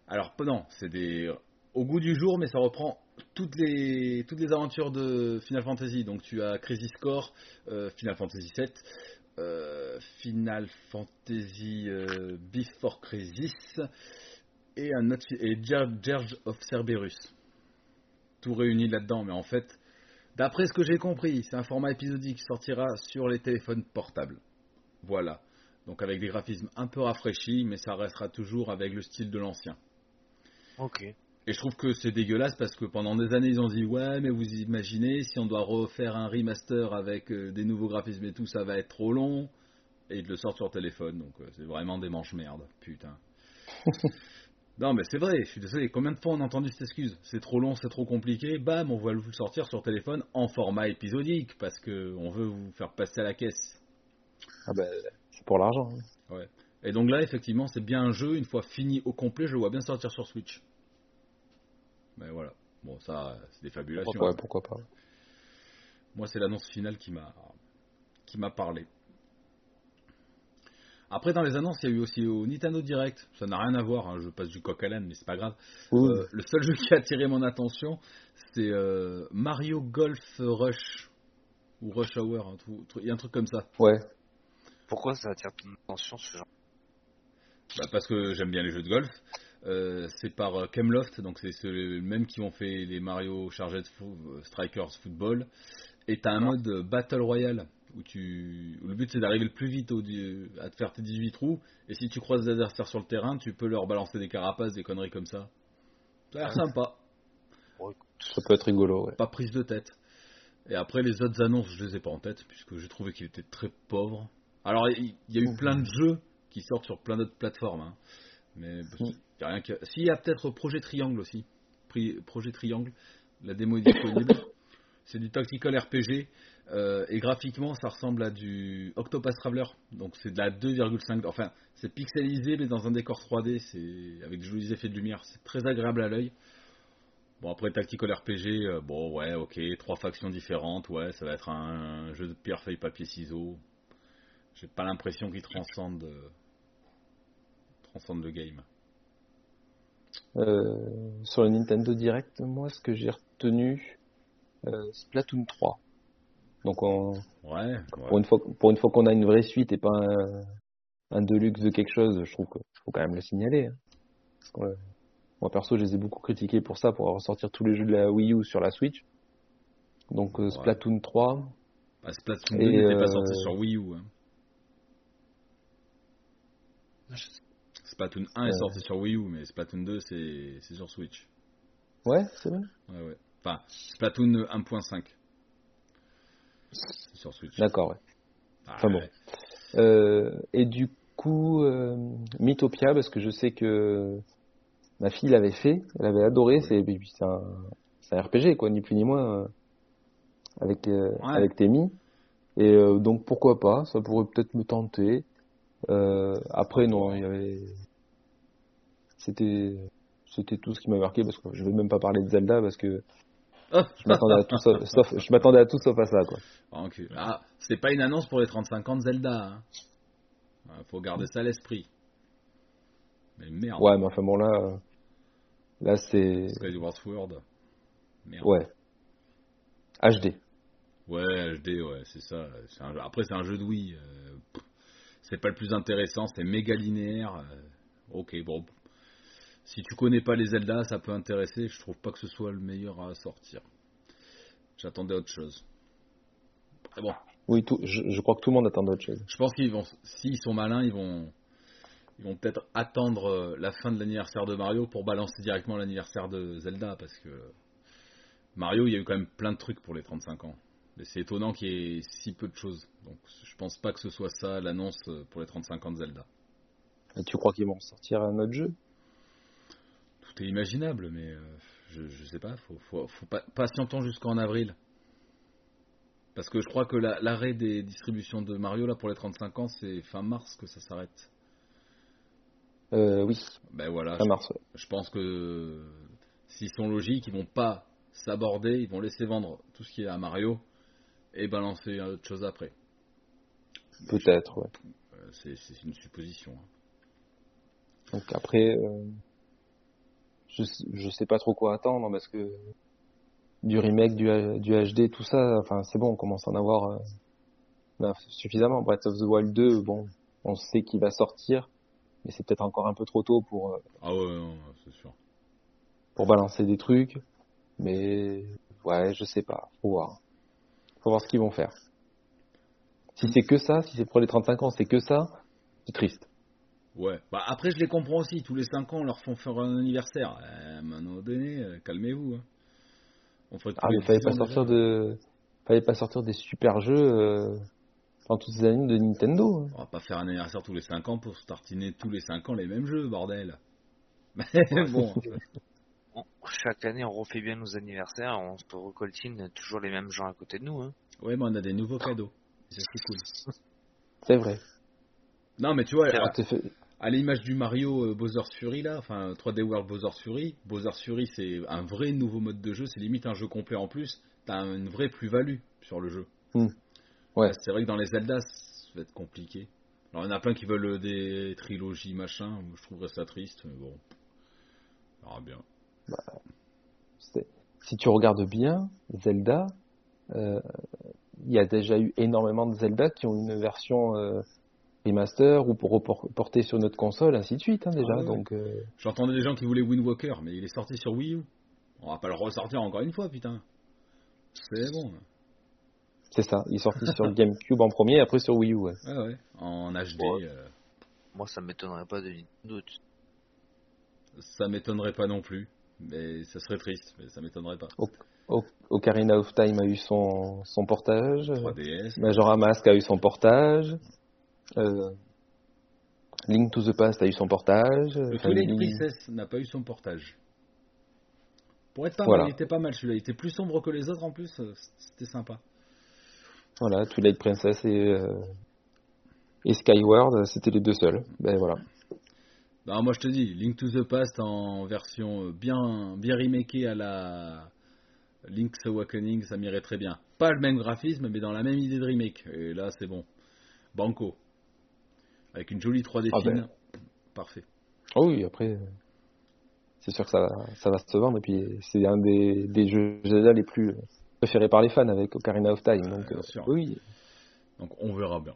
Alors non, c'est des... Au goût du jour, mais ça reprend toutes les, toutes les aventures de Final Fantasy. Donc tu as Crisis Core, euh, Final Fantasy VII, euh, Final Fantasy euh, Before Crisis et un autre et Ger- Gerge of Cerberus. Tout réuni là-dedans, mais en fait, d'après ce que j'ai compris, c'est un format épisodique qui sortira sur les téléphones portables. Voilà. Donc avec des graphismes un peu rafraîchis, mais ça restera toujours avec le style de l'ancien. Ok. Et je trouve que c'est dégueulasse parce que pendant des années ils ont dit ouais mais vous imaginez si on doit refaire un remaster avec euh, des nouveaux graphismes et tout ça va être trop long et ils le sortent sur téléphone donc euh, c'est vraiment des manches merde putain. non mais c'est vrai je suis désolé combien de fois on a entendu cette excuse? C'est trop long c'est trop compliqué bam on va le sortir sur téléphone en format épisodique parce que on veut vous faire passer à la caisse. Ah bah, c'est pour l'argent. hein. Et donc là, effectivement, c'est bien un jeu, une fois fini au complet, je le vois bien sortir sur Switch. Mais voilà. Bon, ça, c'est des fabulations. Pourquoi, ouais, pourquoi pas. Moi, c'est l'annonce finale qui m'a qui m'a parlé. Après, dans les annonces, il y a eu aussi au Nintendo Direct. Ça n'a rien à voir, hein, je passe du coq à l'âne, mais c'est pas grave. Euh, le seul jeu qui a attiré mon attention, c'est euh, Mario Golf Rush. Ou Rush Hour, il y a un truc comme ça. Ouais. Pourquoi ça attire ton attention ce genre Bah, parce que j'aime bien les jeux de golf. Euh, c'est par Cameloft, donc c'est ceux mêmes qui ont fait les Mario Charged Strikers Football. Et t'as un mode euh, Battle Royale où tu, où le but c'est d'arriver le plus vite au, à te faire tes 18 trous. Et si tu croises des adversaires sur le terrain, tu peux leur balancer des carapaces, des conneries comme ça. Ça a l'air sympa, Ça peut être rigolo, ouais. pas prise de tête. Et après les autres annonces, je les ai pas en tête puisque j'ai trouvé qu'il était très pauvre. Alors il y a eu plein de jeux qui sortent sur plein d'autres plateformes, hein. mais il y a rien que. Si il y a peut-être Projet Triangle aussi, Projet Triangle. La démo est disponible. c'est du tactical RPG. Euh, et graphiquement, ça ressemble à du Octopus Traveler. Donc c'est de la 2,5. Enfin, c'est pixelisé, mais dans un décor 3D. C'est avec de jolis effets de lumière. C'est très agréable à l'œil. Bon, après, tactical RPG, euh, bon, ouais, ok. Trois factions différentes. Ouais, ça va être un, jeu de pierre, feuille, papier, ciseaux. J'ai pas l'impression qu'il transcende, euh, transcende le game. Sur le Nintendo Direct, moi, ce que j'ai retenu, Splatoon 3. Donc, on, Ouais, pour une fois, pour une fois qu'on a une vraie suite et pas un, un deluxe de quelque chose, je trouve que faut quand même le signaler. hein. Parce que, euh, moi, perso, je les ai beaucoup critiqués pour ça, pour ressortir tous les jeux de la Wii U sur la Switch. Donc, euh, Splatoon 3, Bah, Splatoon Et, 2 n'était pas euh, sorti sur Wii U. hein. Splatoon 1 est sorti sur Wii U, mais Splatoon 2 c'est c'est sur Switch. ouais, c'est vrai. Ouais, ouais. Enfin, Splatoon 1.5. C'est sur Switch. D'accord, ouais. Ah, Enfin bon. ouais. Euh, et du coup, euh, Mythopia, parce que je sais que ma fille l'avait fait, elle avait adoré, c'est un, c'est un RPG, quoi, ni plus ni moins, euh, avec, Ouais. avec Temi. Et euh, donc pourquoi pas, ça pourrait peut-être me tenter. Euh, après, non, il y avait. C'était. C'était tout ce qui m'a marqué parce que je vais même pas parler de Zelda parce que je m'attendais à tout sauf, sauf- je m'attendais à tout sauf à ça quoi. Ah, c'est pas une annonce pour les 35 ans de Zelda. Hein. Ah, Faut garder ça à l'esprit. Mais merde. Ouais, mais enfin bon là, euh, là c'est Skyward Sword. Merde. ouais HD. Ouais, HD, ouais, c'est ça. Un Après, c'est un jeu de Wii. euh, c'est pas le plus intéressant, c'est méga linéaire. euh, ok, bon. Si tu connais pas les Zelda, ça peut intéresser. Je trouve pas que ce soit le meilleur à sortir. J'attendais autre chose. Mais bon, Oui, tout, je, je crois que tout le monde attend d'autres choses. je pense qu'ils vont, s'ils sont malins, ils vont, ils vont peut-être attendre euh, la fin de l'anniversaire de Mario pour balancer directement l'anniversaire de Zelda, parce que Mario, il y a eu quand même plein de trucs pour les 35 ans. Mais c'est étonnant qu'il y ait si peu de choses. Donc je pense pas que ce soit ça l'annonce euh, pour les 35 ans de Zelda. Et tu crois qu'ils vont sortir un autre jeu? Tout est imaginable, mais euh, je, je sais pas, faut, faut, faut pas, patientons jusqu'en avril. Parce que je crois que la- l'arrêt des distributions de Mario là pour les 35 ans, c'est fin mars que ça s'arrête. euh, Oui, Ben voilà, ouais. Je pense que s'ils sont logiques, ils vont pas s'aborder, ils vont laisser vendre tout ce qui est à Mario et balancer autre chose après. Peut-être, ouais. Euh, C'est une supposition. hein. Donc après, euh, je, je sais pas trop quoi attendre parce que du remake, du, du HD, tout ça, enfin c'est bon, on commence à en avoir euh, ben, suffisamment. Breath of the Wild 2, bon, on sait qu'il va sortir, mais c'est peut-être encore un peu trop tôt pour, euh, Ah ouais, non, c'est sûr. pour balancer des trucs. Mais ouais, je sais pas, faut voir. Faut voir ce qu'ils vont faire. Si c'est que ça, si c'est pour les 35 ans, c'est que ça, c'est triste. Ouais. Bah après, je les comprends aussi. Tous les 5 ans, on leur font faire un anniversaire. Euh, à un moment donné, euh, calmez-vous. hein. On ferait tous Ah, mais fallait 10 pas sortir de, fallait pas sortir des super jeux euh, toutes ces années de Nintendo. hein. On va pas faire un anniversaire tous les 5 ans pour startiner tous les 5 ans les mêmes jeux, bordel. Mais bon. On- chaque année, on refait bien nos anniversaires, on se recoltine toujours les mêmes gens à côté de nous. Hein. Ouais, mais on a des nouveaux cadeaux. C'est ça qui est cool. C'est vrai. Non, mais tu vois, fait- à l'image du Mario euh, Bowser's Fury, là, enfin 3D World Bowser's Fury, Bowser's Fury c'est un vrai nouveau mode de jeu, c'est limite un jeu complet en plus. T'as une vraie plus-value sur le jeu. Hmm. Ouais. C'est vrai que dans les Zelda, ça va être compliqué. Alors, il y en a plein qui veulent des trilogies, machin. Je trouverais ça triste, mais bon. On verra bien. c'est- si tu regardes bien, Zelda, euh, il y a déjà eu énormément de Zelda qui ont une version euh, remaster ou pour reporter sur notre console, ainsi de suite, hein, déjà. Ah ouais. Donc, euh, J'entendais des gens qui voulaient Wind Walker, mais il est sorti sur Wii U. On va pas le ressortir encore une fois, putain. C'est bon. c'est ça. Il est sorti sur GameCube en premier, après sur Wii U. ouais. Ouais, ouais. En HD, Ouais. euh, Moi, ça m'étonnerait pas de Nintendo. ça m'étonnerait pas non plus. Mais ça serait triste, mais ça m'étonnerait pas. Ocarina of Time a eu son, son portage. 3DS. Majora Mask a eu son portage. Euh, Link to the Past a eu son portage. Le Twilight Princess n'a pas eu son portage. Pour être pas Voilà. mal, il était pas mal celui-là. Il était plus sombre que les autres en plus. euh, C'était sympa. Voilà, Twilight Princess et, euh, et Skyward, c'était les deux seuls. Ben voilà. Bah, moi je te dis, Link to the Past en version bien, bien remakée à la Link's Awakening, ça m'irait très bien. Pas le même graphisme, mais dans la même idée de remake. Et là c'est bon. Banco. Avec une jolie 3D Ah fine. ben. Parfait. Oh oui, après, c'est sûr que ça, va- ça va se vendre. Et puis, c'est un des, des jeux Zelda les plus préférés par les fans avec Ocarina of Time. Donc, bien euh, sûr. oui. Donc on verra bien.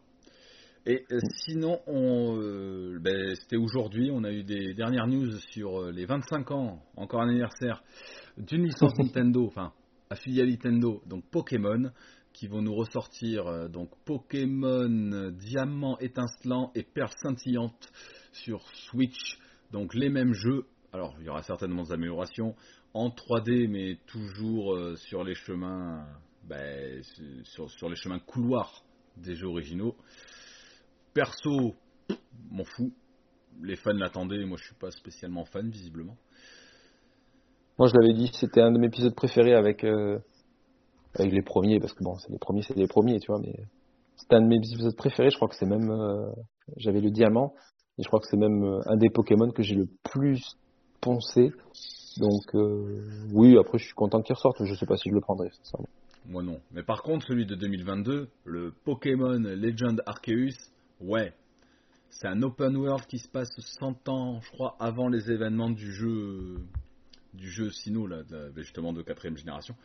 Et euh, sinon, on, euh, ben, c'était aujourd'hui, on a eu des dernières news sur les 25 ans, encore un anniversaire, d'une licence Nintendo, enfin, affiliée Nintendo, donc Pokémon, qui vont nous ressortir euh, donc Pokémon Diamant étincelant et Perle scintillante sur Switch, donc les mêmes jeux. Alors, il y aura certainement des améliorations en 3D, mais toujours euh, sur les chemins, ben, sur, les chemins couloirs des jeux originaux. Perso, m'en fous. Les fans l'attendaient, moi je suis pas spécialement fan visiblement. Moi, je l'avais dit, c'était un de mes épisodes préférés avec, euh, avec les premiers, parce que bon, c'est les premiers, c'est les premiers, tu vois, mais c'était un de mes épisodes préférés. Je crois que c'est même, euh, j'avais le diamant, et je crois que c'est même euh, un des Pokémon que j'ai le plus poncé. Donc, euh, oui, après, je suis content qu'il ressorte, je sais pas si je le prendrai. Moi non. Mais par contre, celui de 2022, le Pokémon Legend Arceus, ouais. C'est un open world qui se passe 100 ans, je crois, avant les événements du jeu du jeu Sinnoh, là, justement de quatrième génération.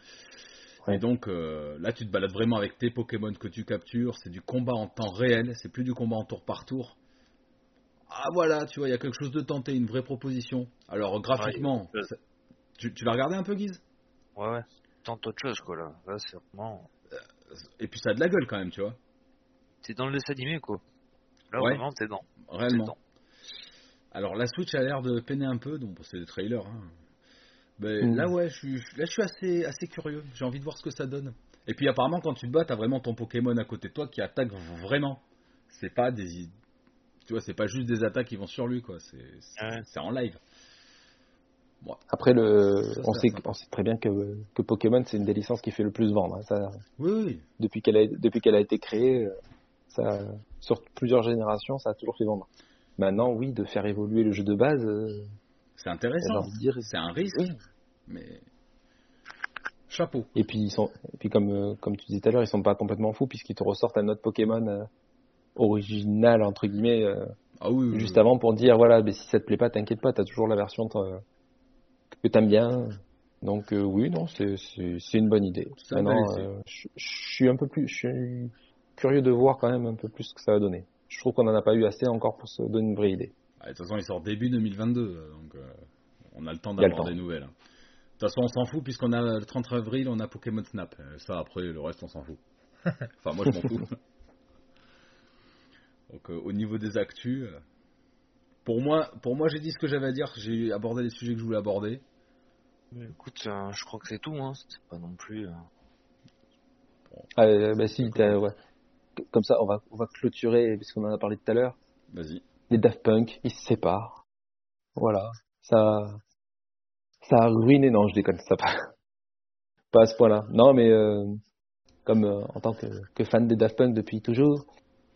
Ouais. Et donc euh, là, tu te balades vraiment avec tes Pokémon que tu captures. C'est du combat en temps réel. C'est plus du combat en tour par tour. Ah voilà, tu vois, il y a quelque chose de tenté, une vraie proposition. Alors graphiquement, Ouais, ça- tu, tu l'as regardé un peu, Guise? Ouais, ouais. Tente autre chose, quoi, là. Là, c'est vraiment. Et puis ça a de la gueule quand même, tu vois. T'es dans le dessin animé, quoi. Là, Ouais. vraiment, t'es dans. Réellement. dans. Alors la Switch a l'air de peiner un peu, donc c'est des trailers. hein. Mais Mm. là ouais, je suis, là je suis assez, assez curieux. J'ai envie de voir ce que ça donne. Et puis apparemment quand tu te bats, t'as vraiment ton Pokémon à côté de toi qui attaque vraiment. C'est pas des, tu vois, c'est pas juste des attaques qui vont sur lui quoi. C'est, c'est, Ouais. c'est en live. Après, le, Ça, on c'est sait, on sait très bien que, que Pokémon, c'est une des licences qui fait le plus vendre. hein. Ça, Oui oui. depuis qu'elle a, depuis qu'elle a été créée, euh, ça, sur plusieurs générations, ça a toujours fait vendre. Maintenant, oui, de faire évoluer le jeu de base, euh, C'est intéressant. dire. C'est un risque, Oui. Mais chapeau. Et puis, ils sont, et puis comme, euh, comme tu disais tout à l'heure, ils sont pas complètement fous puisqu'ils te ressortent un autre Pokémon euh, original, entre guillemets, euh, Ah oui. oui, juste oui. avant pour dire, voilà, mais si ça te plaît pas, t'inquiète pas, t'as toujours la version que t'aimes bien. Donc, euh, oui, non, c'est, une bonne idée. Maintenant, euh, je suis un peu plus, je suis curieux de voir quand même un peu plus ce que ça va donner. Je trouve qu'on en a pas eu assez encore pour se donner une vraie idée. Ah, de toute façon, il sort début 2022, euh, donc euh, on a le temps d'avoir des nouvelles. hein. De toute façon, on s'en fout puisqu'on a le 30 avril, on a Pokémon Snap. Euh, Ça, après, le reste, on s'en fout. enfin, moi, je m'en fous. donc, euh, au niveau des actus, euh, pour moi, pour moi, j'ai dit ce que j'avais à dire. J'ai abordé les sujets que je voulais aborder. Écoute, euh, je crois que c'est tout, hein. C'est pas non plus. euh, Ah, euh, bah si, ouais. Comme ça, on va, on va clôturer, puisqu'on en a parlé tout à l'heure. Vas-y. Les Daft Punk, ils se séparent. Voilà. Ça, ça a ruiné, non, je déconne, ça pas, pas à ce point-là. Non, mais, euh, comme, euh, en tant que, que fan des Daft Punk depuis toujours,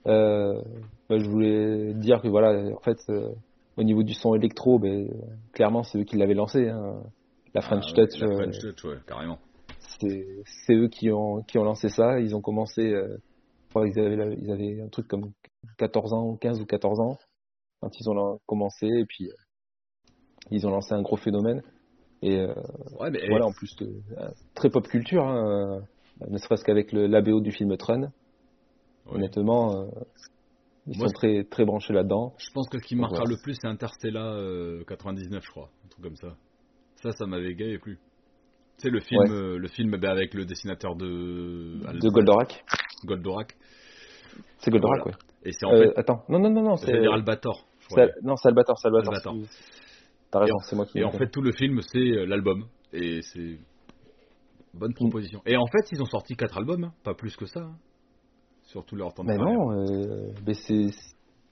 euh, bah, je voulais dire que voilà, en fait, euh, au niveau du son électro, ben, clairement, c'est eux qui l'avaient lancé, hein. La French Ah, Touch, la euh, French Touch, ouais, carrément. c'est eux qui ont qui ont lancé ça. Ils ont commencé, euh, je crois qu'ils avaient ils avaient un truc comme 14 ans, 15 ou 14 ans quand ils ont commencé et puis ils ont lancé un gros phénomène. Et euh, Ouais, mais voilà, en plus de euh, très pop culture, hein, euh, ne serait-ce qu'avec le l'ABO du film Tron. ouais. Honnêtement, euh, ils Moi, sont très très branchés là-dedans. je pense que ce qui Donc, marquera le plus, c'est Interstellar euh, 99, je crois. Un truc comme ça. Ça, ça m'avait gavé plus. Tu sais, le film, le film ben, avec le dessinateur de, De Goldorak, Goldorak. c'est Goldorak, Voilà. ouais. Et c'est en fait, attends, non non non non, c'est Albator. c'est- non c'est Albator, c'est Albator. Albator. T'as raison, Et en- c'est moi qui. Et en fait, tout le film, c'est euh, l'album. Et c'est bonne proposition. Et en fait, ils ont sorti quatre albums, hein, pas plus que ça. hein, sur tout leur temps de Mais carrière. non, euh, mais c'est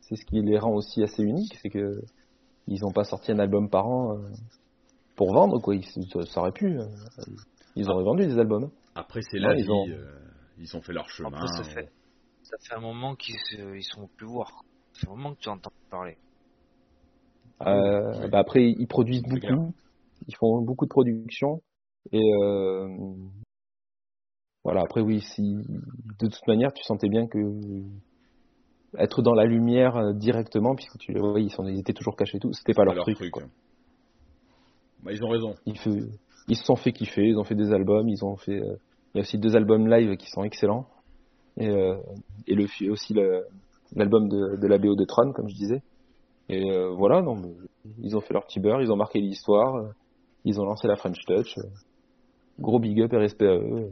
c'est ce qui les rend aussi assez uniques, c'est que ils n'ont pas sorti un album par an. euh. pour vendre, quoi. Ils, ça aurait pu. euh, Ils auraient vendu des albums. Après, c'est Ouais, la ils vie. ont- euh, Ils ont fait leur chemin. Après, ça fait, ça fait un moment qu'ils se- ils sont plus voir. Fait un moment que tu entends parler. Euh, oui. bah après, ils produisent beaucoup. Ils font beaucoup de production. Et euh, voilà, après, oui, si de toute manière, tu sentais bien que être dans la lumière euh, directement, puisque tu ils, sont, ils étaient toujours cachés et tout, c'était pas Pas leur, truc. quoi. Bah, ils ont raison. Ils, ils se sont fait kiffer, ils ont fait des albums, ils ont fait. euh, il y a aussi deux albums live qui sont excellents. Et, euh, et le, aussi l'album de, de la BO de Tron, comme je disais. Et euh, voilà, non, ils ont fait leur petit beurre, ils ont marqué l'histoire, euh, ils ont lancé la French Touch. euh, gros big up et respect à eux.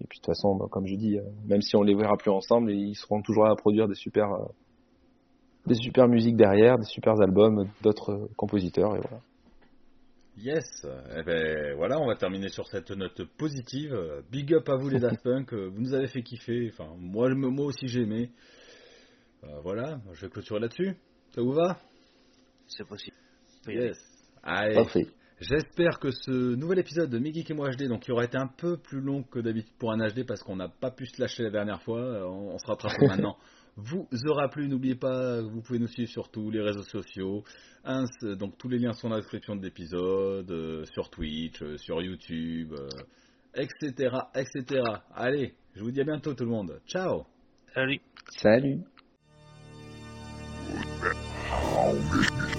Et, puis de toute façon, bah, comme je dis, même si on les verra plus ensemble, ils seront toujours à produire des super, des super musiques derrière, des super albums d'autres compositeurs. Et voilà. Yes. Eh ben voilà, on va terminer sur cette note positive. Big up à vous les Daft Punk. Vous nous avez fait kiffer. Enfin, moi, moi aussi j'ai aimé. Euh, voilà, je vais clôturer là-dessus. Ça vous va C'est possible. Yes. Allez. Parfait. J'espère que ce nouvel épisode de Mickey et moi HD, donc qui aura été un peu plus long que d'habitude pour un HD parce qu'on n'a pas pu se lâcher la dernière fois, euh, on, on se rattrape maintenant, vous aura plu. N'oubliez pas, vous pouvez nous suivre sur tous les réseaux sociaux. Ins, donc tous les liens sont dans la description de l'épisode, euh, sur Twitch, euh, sur YouTube, euh, etc., etc. Allez, je vous dis à bientôt tout le monde. Ciao Salut. Salut How is